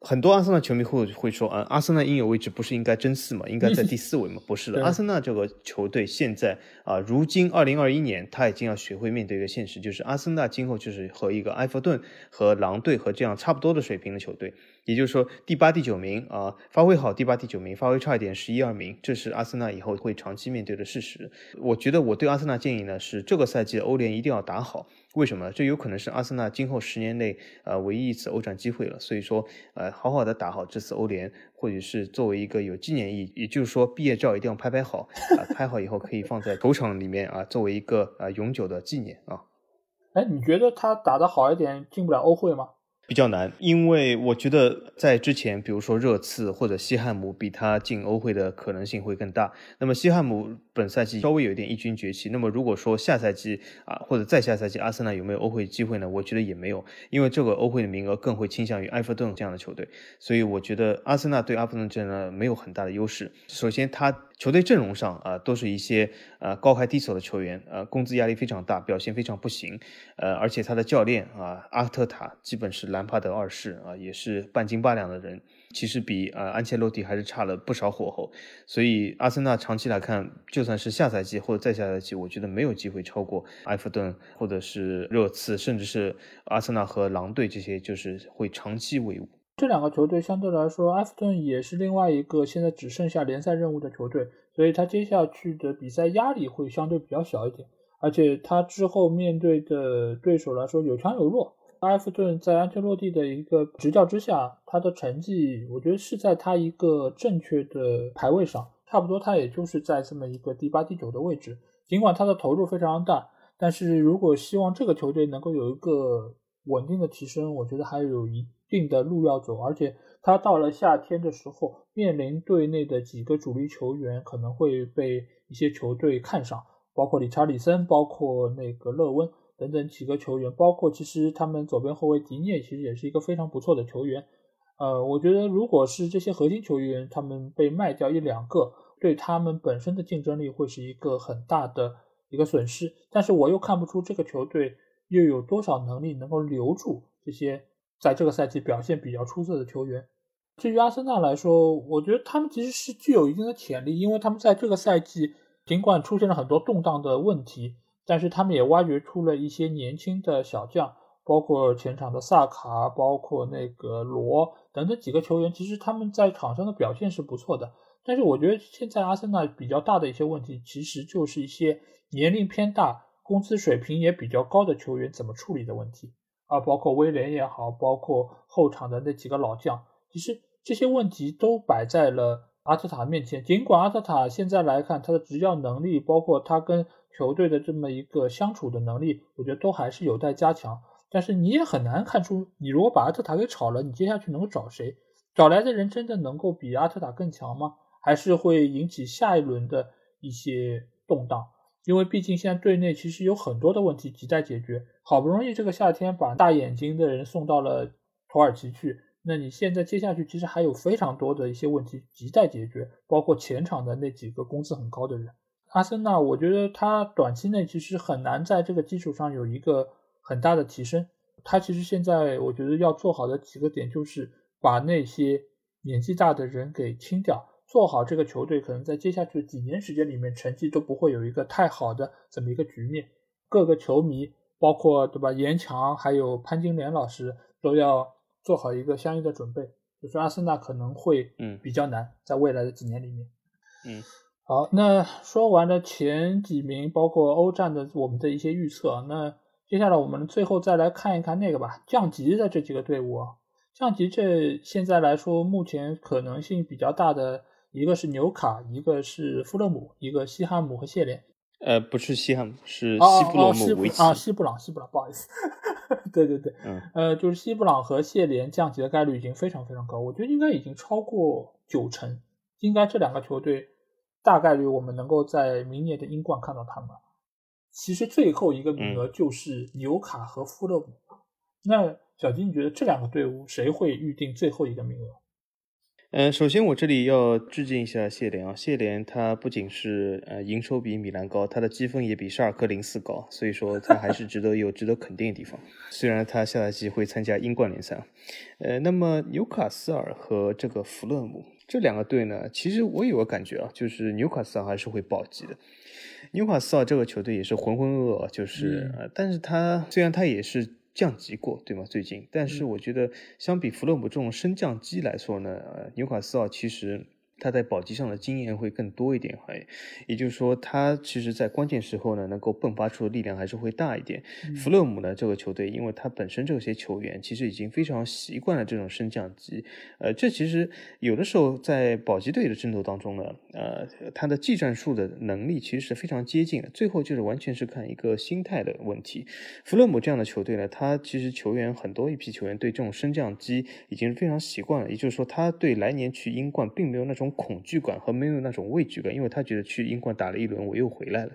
很多阿森纳球迷会会说啊，阿森纳应有位置不是应该争四嘛？应该在第四位嘛？不是的，阿森纳这个球队现在啊，如今二零二一年，他已经要学会面对一个现实，就是阿森纳今后就是和一个埃弗顿和狼队和这样差不多的水平的球队。也就是说，第八、第九名啊，发挥好；第八、第九名发挥差一点，十一二名，这是阿森纳以后会长期面对的事实。我觉得我对阿森纳建议呢是，这个赛季的欧联一定要打好。为什么？这有可能是阿森纳今后十年内呃唯一一次欧战机会了。所以说，呃，好好的打好这次欧联，或者是作为一个有纪念意义，也就是说，毕业照一定要拍拍好啊，拍好以后可以放在球场里面啊，作为一个呃永久的纪念啊。哎，你觉得他打得好一点，进不了欧会吗？比较难，因为我觉得在之前，比如说热刺或者西汉姆，比他进欧会的可能性会更大。那么西汉姆本赛季稍微有一点异军崛起，那么如果说下赛季啊或者再下赛季，阿森纳有没有欧会机会呢？我觉得也没有，因为这个欧会的名额更会倾向于埃弗顿这样的球队，所以我觉得阿森纳对阿弗顿这呢没有很大的优势。首先他。球队阵容上啊，都是一些呃高开低走的球员，呃，工资压力非常大，表现非常不行，呃，而且他的教练啊，阿特塔基本是兰帕德二世啊，也是半斤八两的人，其实比呃安切洛蒂还是差了不少火候，所以阿森纳长期来看，就算是下赛季或者再下赛季，我觉得没有机会超过埃弗顿或者是热刺，甚至是阿森纳和狼队这些，就是会长期为伍。这两个球队相对来说，埃弗顿也是另外一个现在只剩下联赛任务的球队，所以他接下去的比赛压力会相对比较小一点，而且他之后面对的对手来说有强有弱。埃弗顿在安切洛蒂的一个执教之下，他的成绩我觉得是在他一个正确的排位上，差不多他也就是在这么一个第八、第九的位置。尽管他的投入非常大，但是如果希望这个球队能够有一个稳定的提升，我觉得还有一。定的路要走，而且他到了夏天的时候，面临队内的几个主力球员可能会被一些球队看上，包括理查里森，包括那个勒温等等几个球员，包括其实他们左边后卫迪涅其实也是一个非常不错的球员。呃，我觉得如果是这些核心球员他们被卖掉一两个，对他们本身的竞争力会是一个很大的一个损失。但是我又看不出这个球队又有多少能力能够留住这些。在这个赛季表现比较出色的球员，至于阿森纳来说，我觉得他们其实是具有一定的潜力，因为他们在这个赛季尽管出现了很多动荡的问题，但是他们也挖掘出了一些年轻的小将，包括前场的萨卡，包括那个罗等等几个球员，其实他们在场上的表现是不错的。但是我觉得现在阿森纳比较大的一些问题，其实就是一些年龄偏大、工资水平也比较高的球员怎么处理的问题。啊，包括威廉也好，包括后场的那几个老将，其实这些问题都摆在了阿特塔面前。尽管阿特塔现在来看他的执教能力，包括他跟球队的这么一个相处的能力，我觉得都还是有待加强。但是你也很难看出，你如果把阿特塔给炒了，你接下去能够找谁？找来的人真的能够比阿特塔更强吗？还是会引起下一轮的一些动荡？因为毕竟现在队内其实有很多的问题亟待解决，好不容易这个夏天把大眼睛的人送到了土耳其去，那你现在接下去其实还有非常多的一些问题亟待解决，包括前场的那几个工资很高的人。阿森纳，我觉得他短期内其实很难在这个基础上有一个很大的提升。他其实现在我觉得要做好的几个点就是把那些年纪大的人给清掉。做好这个球队，可能在接下去几年时间里面，成绩都不会有一个太好的这么一个局面。各个球迷，包括对吧，严强还有潘金莲老师，都要做好一个相应的准备。就是阿森纳可能会嗯比较难，在未来的几年里面。嗯，好，那说完了前几名，包括欧战的我们的一些预测，那接下来我们最后再来看一看那个吧，降级的这几个队伍啊，降级这现在来说，目前可能性比较大的一个是纽卡，一个是富勒姆，一个西汉姆和谢联。呃，不是西汉姆，是哦西布罗哦西布姆维奇。啊，西布朗，西布朗，不好意思，对 对对，嗯呃，就是西布朗和谢联降级的概率已经非常非常高，我觉得应该已经超过九成，应该这两个球队大概率我们能够在明年的英冠看到他们。其实最后一个名额就是纽卡和富勒姆，那小金，你觉得这两个队伍谁会预定最后一个名额？呃，首先我这里要致敬一下谢联啊，谢联他不仅是呃营收比米兰高，他的积分也比沙尔克零四高，所以说他还是值得 有值得肯定的地方。虽然他下赛季会参加英冠联赛啊，呃，那么纽卡斯尔和这个弗勒姆这两个队呢，其实我有个感觉啊，就是纽卡斯尔还是会保级的。纽卡斯尔这个球队也是浑浑噩噩，就是、嗯呃，但是他虽然他也是降级过，对吗？最近，但是嗯我觉得相比弗洛姆这种升降机来说呢，呃，纽卡斯尔其实他在保级上的经验会更多一点，还也就是说，他其实在关键时候呢，能够迸发出的力量还是会大一点。嗯弗勒姆呢，这个球队，因为他本身这些球员其实已经非常习惯了这种升降级，呃，这其实有的时候在保级队的争夺当中呢，呃，他的技战术的能力其实是非常接近的，最后就是完全是看一个心态的问题。弗勒姆这样的球队呢，他其实球员很多一批球员对这种升降机已经非常习惯了，也就是说，他对来年去英冠并没有那种恐惧感和没有那种畏惧感，因为他觉得去英冠打了一轮我又回来了。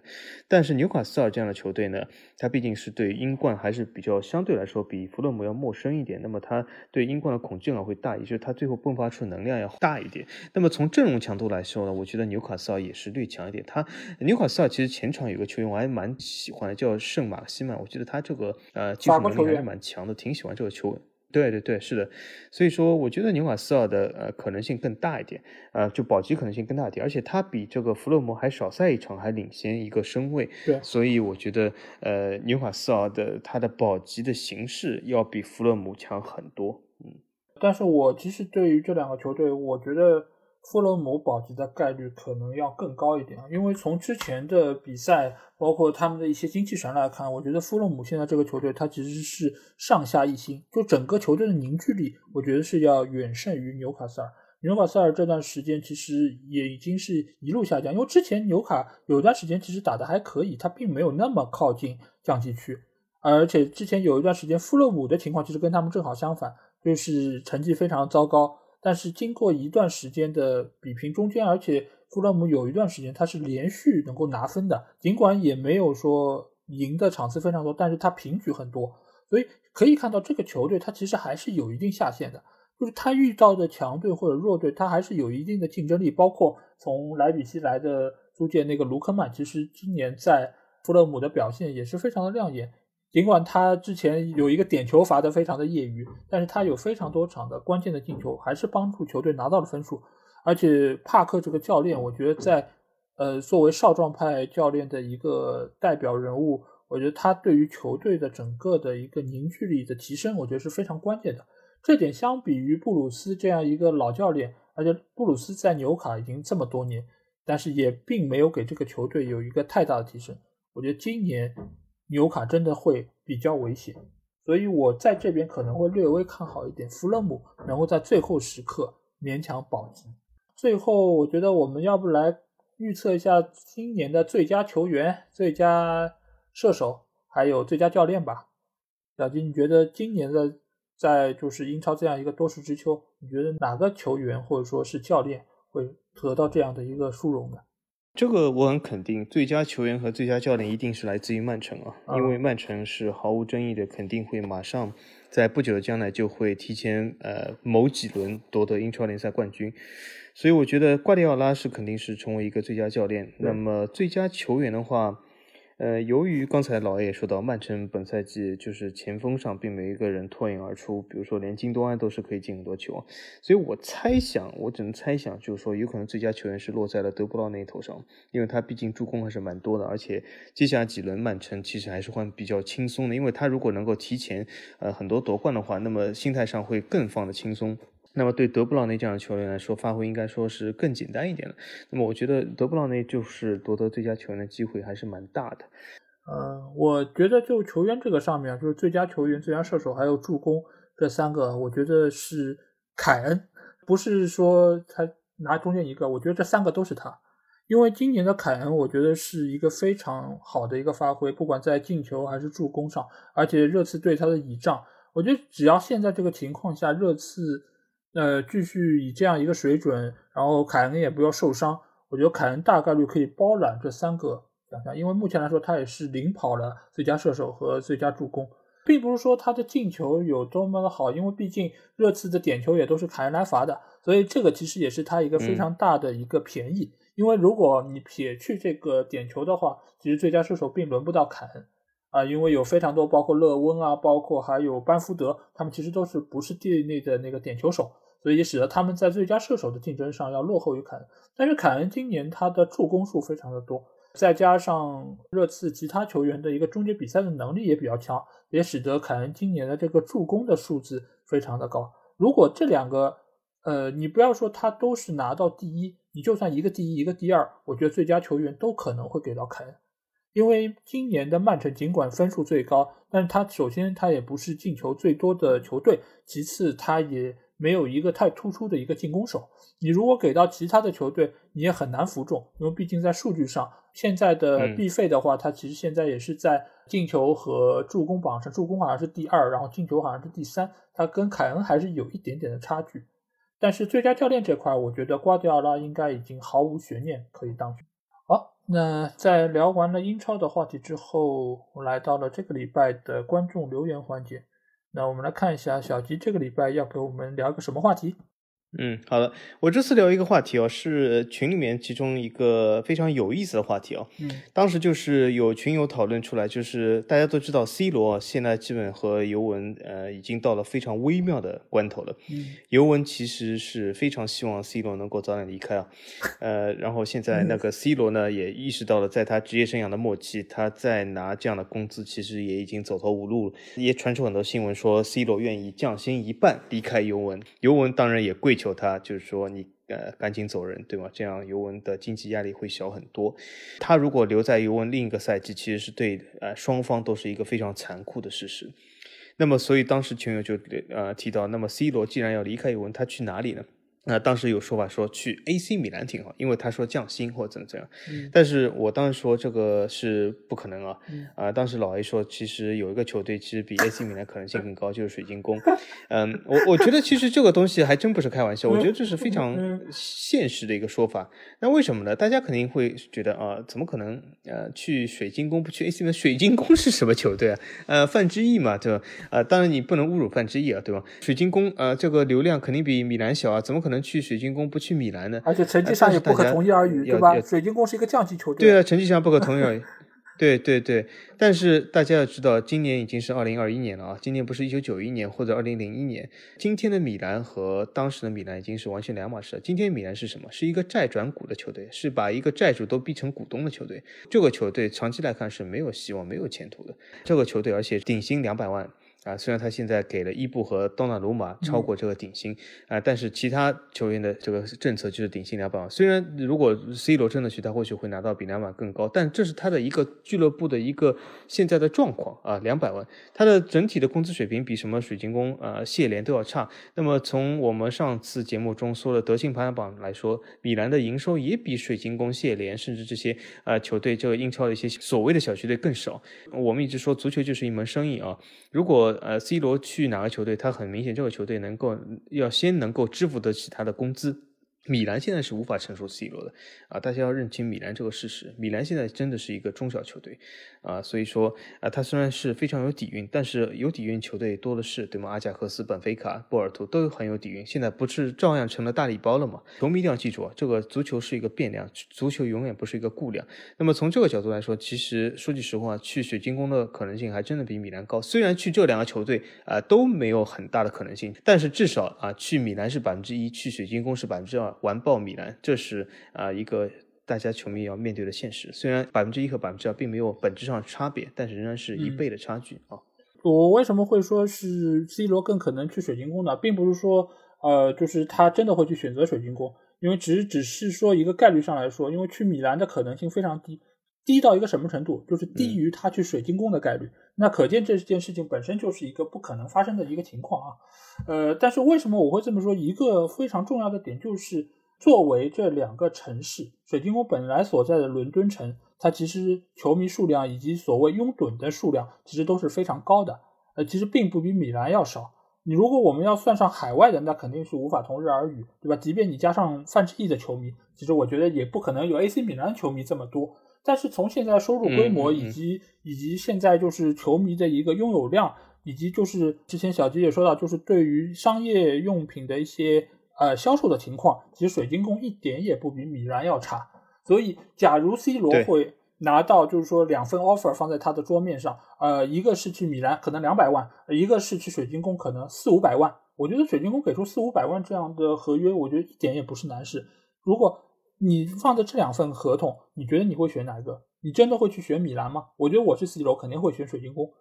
但是纽卡斯尔这样的球队呢，他毕竟是对英冠还是比较相对来说比弗勒姆要陌生一点，那么他对英冠的恐惧感会大，也就是他最后迸发出能量要大一点。那么从阵容强度来说呢，我觉得纽卡斯尔也是略强一点。他纽卡斯尔其实前场有个球员我还蛮喜欢的，叫圣马克西曼，我觉得他这个呃技术能力还是蛮强的，挺喜欢这个球员。对对对，是的，所以说我觉得纽卡斯尔的呃可能性更大一点，呃，就保级可能性更大一点，而且他比这个弗洛姆还少赛一场，还领先一个身位，对所以我觉得呃纽卡斯尔的他的保级的形势要比弗洛姆强很多，嗯。但是我其实对于这两个球队，我觉得富勒姆保级的概率可能要更高一点，因为从之前的比赛，包括他们的一些精气神来看，我觉得富勒姆现在这个球队，它其实是上下一心，就整个球队的凝聚力，我觉得是要远胜于纽卡斯尔。纽卡斯尔这段时间其实也已经是一路下降，因为之前纽卡有一段时间其实打得还可以，他并没有那么靠近降级区，而且之前有一段时间富勒姆的情况其实跟他们正好相反，就是成绩非常糟糕。但是经过一段时间的比拼中间，而且富勒姆有一段时间他是连续能够拿分的，尽管也没有说赢的场次非常多，但是他平局很多，所以可以看到这个球队他其实还是有一定下限的。就是他遇到的强队或者弱队，他还是有一定的竞争力。包括从莱比锡来的租借那个卢克曼，其实今年在富勒姆的表现也是非常的亮眼。尽管他之前有一个点球罚的非常的业余，但是他有非常多场的关键的进球，还是帮助球队拿到了分数。而且帕克这个教练，我觉得在呃作为少壮派教练的一个代表人物，我觉得他对于球队的整个的一个凝聚力的提升，我觉得是非常关键的。这点相比于布鲁斯这样一个老教练，而且布鲁斯在纽卡已经这么多年，但是也并没有给这个球队有一个太大的提升。我觉得今年纽卡真的会比较危险，所以我在这边可能会略微看好一点，弗勒姆能够在最后时刻勉强保级。最后，我觉得我们要不来预测一下今年的最佳球员、最佳射手，还有最佳教练吧。小金，你觉得今年的？在就是英超这样一个多事之秋，你觉得哪个球员或者说是教练会得到这样的一个殊荣呢？这个我很肯定，最佳球员和最佳教练一定是来自于曼城啊，啊因为曼城是毫无争议的，肯定会马上在不久的将来就会提前呃某几轮夺得英超联赛冠军，所以我觉得瓜迪奥拉是肯定是成为一个最佳教练。那么最佳球员的话。呃，由于刚才老 A 也说到，曼城本赛季就是前锋上并没有一个人脱颖而出，比如说连金多安都是可以进很多球，所以我猜想，我只能猜想，就是说有可能最佳球员是落在了德布劳内头上，因为他毕竟助攻还是蛮多的，而且接下来几轮曼城其实还是会比较轻松的，因为他如果能够提前呃很多夺冠的话，那么心态上会更放的轻松。那么对德布劳内这样的球员来说，发挥应该说是更简单一点了。那么我觉得德布劳内就是夺得最佳球员的机会还是蛮大的。呃，我觉得就球员这个上面，就是最佳球员、最佳射手还有助攻这三个，我觉得是凯恩，不是说他拿中间一个，我觉得这三个都是他。因为今年的凯恩，我觉得是一个非常好的一个发挥，不管在进球还是助攻上，而且热刺对他的倚仗，我觉得只要现在这个情况下，热刺。呃，继续以这样一个水准，然后凯恩也不要受伤，我觉得凯恩大概率可以包揽这三个奖项，因为目前来说他也是领跑了最佳射手和最佳助攻，并不是说他的进球有多么的好，因为毕竟热刺的点球也都是凯恩来罚的，所以这个其实也是他一个非常大的一个便宜，因为如果你撇去这个点球的话，其实最佳射手并轮不到凯恩。啊，因为有非常多，包括勒温啊，包括还有班福德，他们其实都是不是队内的那个点球手，所以也使得他们在最佳射手的竞争上要落后于凯恩。但是凯恩今年他的助攻数非常的多，再加上热刺其他球员的一个终结比赛的能力也比较强，也使得凯恩今年的这个助攻的数字非常的高。如果这两个，呃，你不要说他都是拿到第一，你就算一个第一，一个第二，我觉得最佳球员都可能会给到凯恩。因为今年的曼城尽管分数最高，但是他首先他也不是进球最多的球队，其次他也没有一个太突出的一个进攻手。你如果给到其他的球队，你也很难服众，因为毕竟在数据上，现在的必费的话，他其实现在也是在进球和助攻榜上，助攻好像是第二，然后进球好像是第三，他跟凯恩还是有一点点的差距。但是最佳教练这块，我觉得瓜迪奥拉应该已经毫无悬念可以当选。好那在聊完了英超的话题之后，我来到了这个礼拜的观众留言环节。那我们来看一下小吉这个礼拜要给我们聊个什么话题。嗯，好的，我这次聊一个话题哦，是群里面其中一个非常有意思的话题哦。嗯，当时就是有群友讨论出来，就是大家都知道，C 罗现在基本和尤文呃已经到了非常微妙的关头了。嗯，尤文其实是非常希望 C 罗能够早点离开啊。呃，然后现在那个 C 罗呢也意识到了，在他职业生涯的末期，他再拿这样的工资，其实也已经走投无路了。也传出很多新闻说，C 罗愿意降薪一半离开尤文，尤文当然也跪求。求他就是说你呃赶紧走人对吗？这样尤文的经济压力会小很多。他如果留在尤文另一个赛季，其实是对呃双方都是一个非常残酷的事实。那么所以当时球友就呃提到，那么 C 罗既然要离开尤文，他去哪里呢？那当时有说法说去 AC 米兰挺好，因为他说降薪或者怎么怎样。但是我当时说这个是不可能啊。啊，当时老 A 说其实有一个球队其实比 AC 米兰可能性更高，就是水晶宫。嗯，我我觉得其实这个东西还真不是开玩笑，我觉得这是非常现实的一个说法。那为什么呢？大家肯定会觉得啊，怎么可能呃去水晶宫不去 AC 米兰？水晶宫是什么球队啊？呃，范志毅嘛，对吧？啊，当然你不能侮辱范志毅啊，对吧？水晶宫呃这个流量肯定比米兰小啊，怎么可能？能去水晶宫不去米兰呢？而且成绩上也不可同日而语，对吧？水晶宫是一个降级球队。对啊，成绩上不可同日而语。对对对，但是大家要知道，今年已经是二零二一年了啊！今年不是一九九一年或者二零零一年。今天的米兰和当时的米兰已经是完全两码事了。今天米兰是什么？是一个债转股的球队，是把一个债主都逼成股东的球队。这个球队长期来看是没有希望、没有前途的。这个球队，而且顶薪两百万。啊，虽然他现在给了伊布和多纳鲁马超过这个顶薪啊，但是其他球员的这个政策就是顶薪两百万。虽然如果 C 罗真的去，他或许会拿到比两百万更高，但这是他的一个俱乐部的一个现在的状况啊，两百万，他的整体的工资水平比什么水晶宫啊、谢联都要差。那么从我们上次节目中说的德性排行榜来说，米兰的营收也比水晶宫、谢联甚至这些呃球队，这个英超的一些所谓的小球队更少。我们一直说足球就是一门生意啊，如果呃，C 罗去哪个球队，他很明显这个球队能够要先能够支付得起他的工资。米兰现在是无法承受 C 罗的啊！大家要认清米兰这个事实。米兰现在真的是一个中小球队啊，所以说啊，他虽然是非常有底蕴，但是有底蕴球队多的是，对吗？阿贾克斯、本菲卡、波尔图都很有底蕴，现在不是照样成了大礼包了吗？球迷一定要记住啊，这个足球是一个变量，足球永远不是一个固量。那么从这个角度来说，其实说句实话，去水晶宫的可能性还真的比米兰高。虽然去这两个球队啊都没有很大的可能性，但是至少啊去米兰是百分之一，去水晶宫是百分之二。完爆米兰，这是啊一个大家球迷要面对的现实。虽然百分之一和百分之二并没有本质上差别，但是仍然是一倍的差距啊。我为什么会说是 C 罗更可能去水晶宫呢？并不是说呃，就是他真的会去选择水晶宫，因为只只是说一个概率上来说，因为去米兰的可能性非常低，低到一个什么程度，就是低于他去水晶宫的概率。那可见这件事情本身就是一个不可能发生的一个情况啊。呃，但是为什么我会这么说？一个非常重要的点就是，作为这两个城市，水晶宫本来所在的伦敦城，它其实球迷数量以及所谓拥趸的数量，其实都是非常高的。呃，其实并不比米兰要少。你如果我们要算上海外的，那肯定是无法同日而语，对吧？即便你加上范志毅的球迷，其实我觉得也不可能有 AC 米兰球迷这么多。但是从现在收入规模以及以及现在就是球迷的一个拥有量，以及就是之前小吉也说到，就是对于商业用品的一些呃销售的情况，其实水晶宫一点也不比米兰要差。所以，假如 C 罗会。拿到就是说两份 offer 放在他的桌面上，呃，一个是去米兰，可能两百万；一个是去水晶宫，可能四五百万。我觉得水晶宫给出四五百万这样的合约，我觉得一点也不是难事。如果你放在这两份合同，你觉得你会选哪一个？你真的会去选米兰吗？我觉得我是 C 罗，肯定会选水晶宫。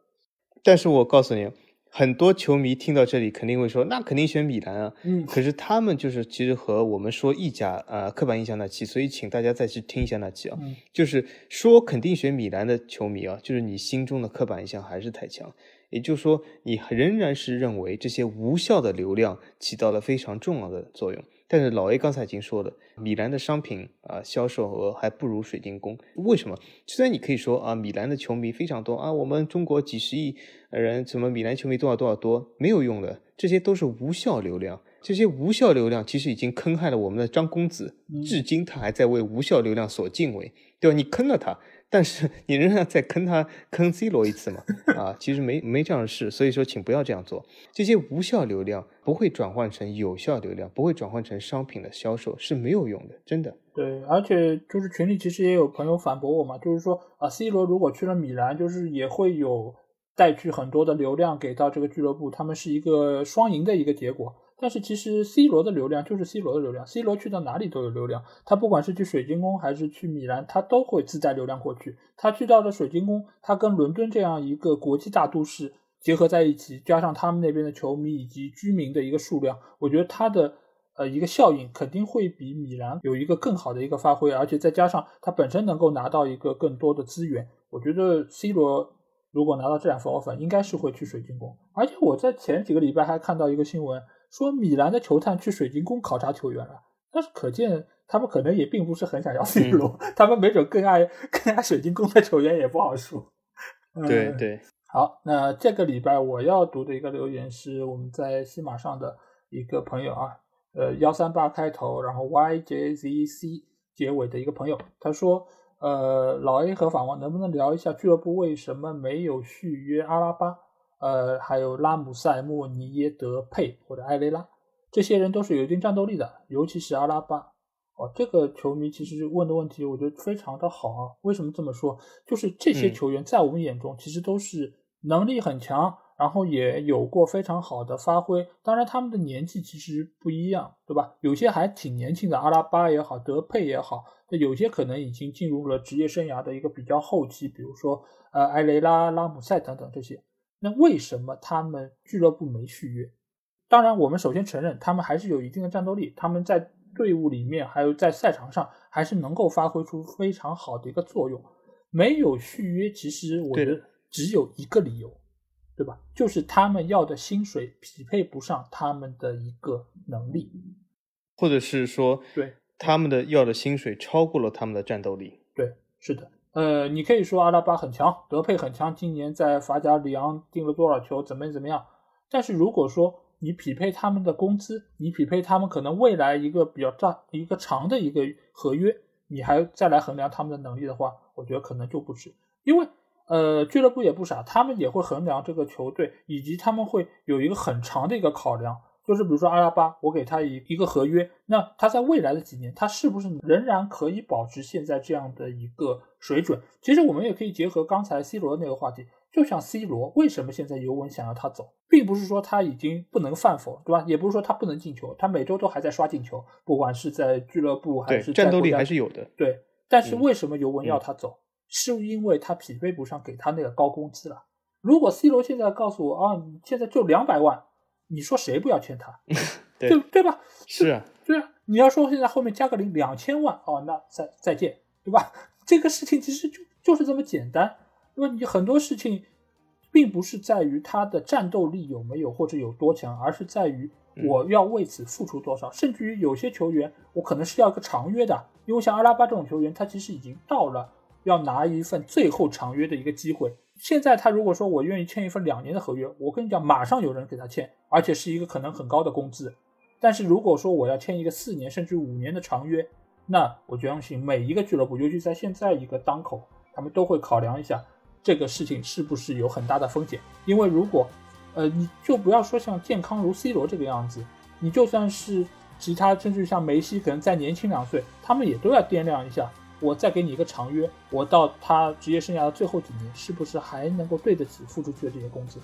但是我告诉你。很多球迷听到这里肯定会说，那肯定选米兰啊。嗯，可是他们就是其实和我们说意甲呃刻板印象那期，所以请大家再去听一下那期啊。嗯，就是说肯定选米兰的球迷啊，就是你心中的刻板印象还是太强。也就是说，你仍然是认为这些无效的流量起到了非常重要的作用。但是老 A 刚才已经说了，米兰的商品啊销售额还不如水晶宫。为什么？虽然你可以说啊，米兰的球迷非常多啊，我们中国几十亿人，什么米兰球迷多少多少多，没有用的，这些都是无效流量。这些无效流量其实已经坑害了我们的张公子，至今他还在为无效流量所敬畏，对吧？你坑了他。但是你仍然在坑他坑 C 罗一次嘛？啊，其实没没这样的事，所以说请不要这样做。这些无效流量不会转换成有效流量，不会转换成商品的销售是没有用的，真的。对，而且就是群里其实也有朋友反驳我嘛，就是说啊，C 罗如果去了米兰，就是也会有带去很多的流量给到这个俱乐部，他们是一个双赢的一个结果。但是其实 C 罗的流量就是 C 罗的流量，C 罗去到哪里都有流量。他不管是去水晶宫还是去米兰，他都会自带流量过去。他去到了水晶宫，他跟伦敦这样一个国际大都市结合在一起，加上他们那边的球迷以及居民的一个数量，我觉得他的呃一个效应肯定会比米兰有一个更好的一个发挥。而且再加上他本身能够拿到一个更多的资源，我觉得 C 罗如果拿到这两份 offer，应该是会去水晶宫。而且我在前几个礼拜还看到一个新闻。说米兰的球探去水晶宫考察球员了，但是可见他们可能也并不是很想要 C 罗，他们没准更爱更爱水晶宫的球员也不好说。对对，好，那这个礼拜我要读的一个留言是我们在西马上的一个朋友啊，呃幺三八开头，然后 YJZC 结尾的一个朋友，他说，呃老 A 和法王能不能聊一下俱乐部为什么没有续约阿拉巴？呃，还有拉姆塞、莫尼耶、德佩或者埃雷拉，这些人都是有一定战斗力的，尤其是阿拉巴。哦，这个球迷其实问的问题，我觉得非常的好啊。为什么这么说？就是这些球员在我们眼中其实都是能力很强，然后也有过非常好的发挥。当然，他们的年纪其实不一样，对吧？有些还挺年轻的，阿拉巴也好，德佩也好，那有些可能已经进入了职业生涯的一个比较后期，比如说呃埃雷拉、拉姆塞等等这些。那为什么他们俱乐部没续约？当然，我们首先承认他们还是有一定的战斗力，他们在队伍里面还有在赛场上还是能够发挥出非常好的一个作用。没有续约，其实我觉得只有一个理由，对吧？就是他们要的薪水匹配不上他们的一个能力，或者是说，对他们的要的薪水超过了他们的战斗力。对，是的。呃，你可以说阿拉巴很强，德佩很强，今年在法甲里昂进了多少球，怎么怎么样？但是如果说你匹配他们的工资，你匹配他们可能未来一个比较大、一个长的一个合约，你还再来衡量他们的能力的话，我觉得可能就不值。因为呃，俱乐部也不傻，他们也会衡量这个球队，以及他们会有一个很长的一个考量。就是比如说阿拉巴，我给他一一个合约，那他在未来的几年，他是不是仍然可以保持现在这样的一个水准？其实我们也可以结合刚才 C 罗的那个话题，就像 C 罗为什么现在尤文想要他走，并不是说他已经不能犯否，对吧？也不是说他不能进球，他每周都还在刷进球，不管是在俱乐部还是战斗力还是有的。对，但是为什么尤文要他走？是因为他匹配不上给他那个高工资了。如果 C 罗现在告诉我啊，现在就两百万。你说谁不要签他？对对吧？是啊，对啊。你要说现在后面加个零两千万哦，那再再见，对吧？这个事情其实就就是这么简单，因为你很多事情并不是在于他的战斗力有没有或者有多强，而是在于我要为此付出多少。甚至于有些球员，我可能是要一个长约的，因为像阿拉巴这种球员，他其实已经到了要拿一份最后长约的一个机会。现在他如果说我愿意签一份两年的合约，我跟你讲，马上有人给他签，而且是一个可能很高的工资。但是如果说我要签一个四年甚至五年的长约，那我就相信每一个俱乐部，尤其在现在一个当口，他们都会考量一下这个事情是不是有很大的风险。因为如果，呃，你就不要说像健康如 C 罗这个样子，你就算是其他，甚至像梅西，可能再年轻两岁，他们也都要掂量一下，我再给你一个长约，我到他职业生涯的最后几年，是不是还能够对得起付出去的这些工资？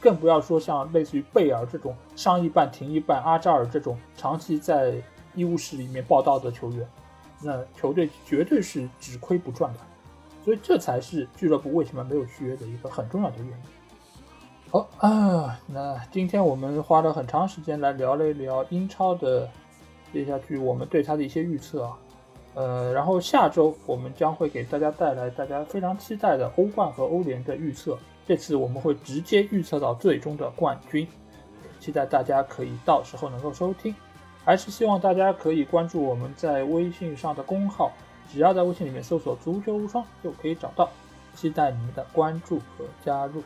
更不要说像类似于贝尔这种伤一半停一半，阿扎尔这种长期在医务室里面报道的球员，那球队绝对是只亏不赚的。所以这才是俱乐部为什么没有续约的一个很重要的原因。好啊，那今天我们花了很长时间来聊了一聊英超的接下去我们对他的一些预测啊，呃，然后下周我们将会给大家带来大家非常期待的欧冠和欧联的预测。这次我们会直接预测到最终的冠军，期待大家可以到时候能够收听。还是希望大家可以关注我们在微信上的公号，只要在微信里面搜索“足球无双”就可以找到。期待你们的关注和加入。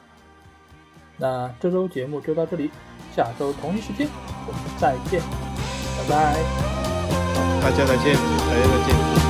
那这周节目就到这里，下周同一时间我们再见，拜拜。大家再见，大家再见。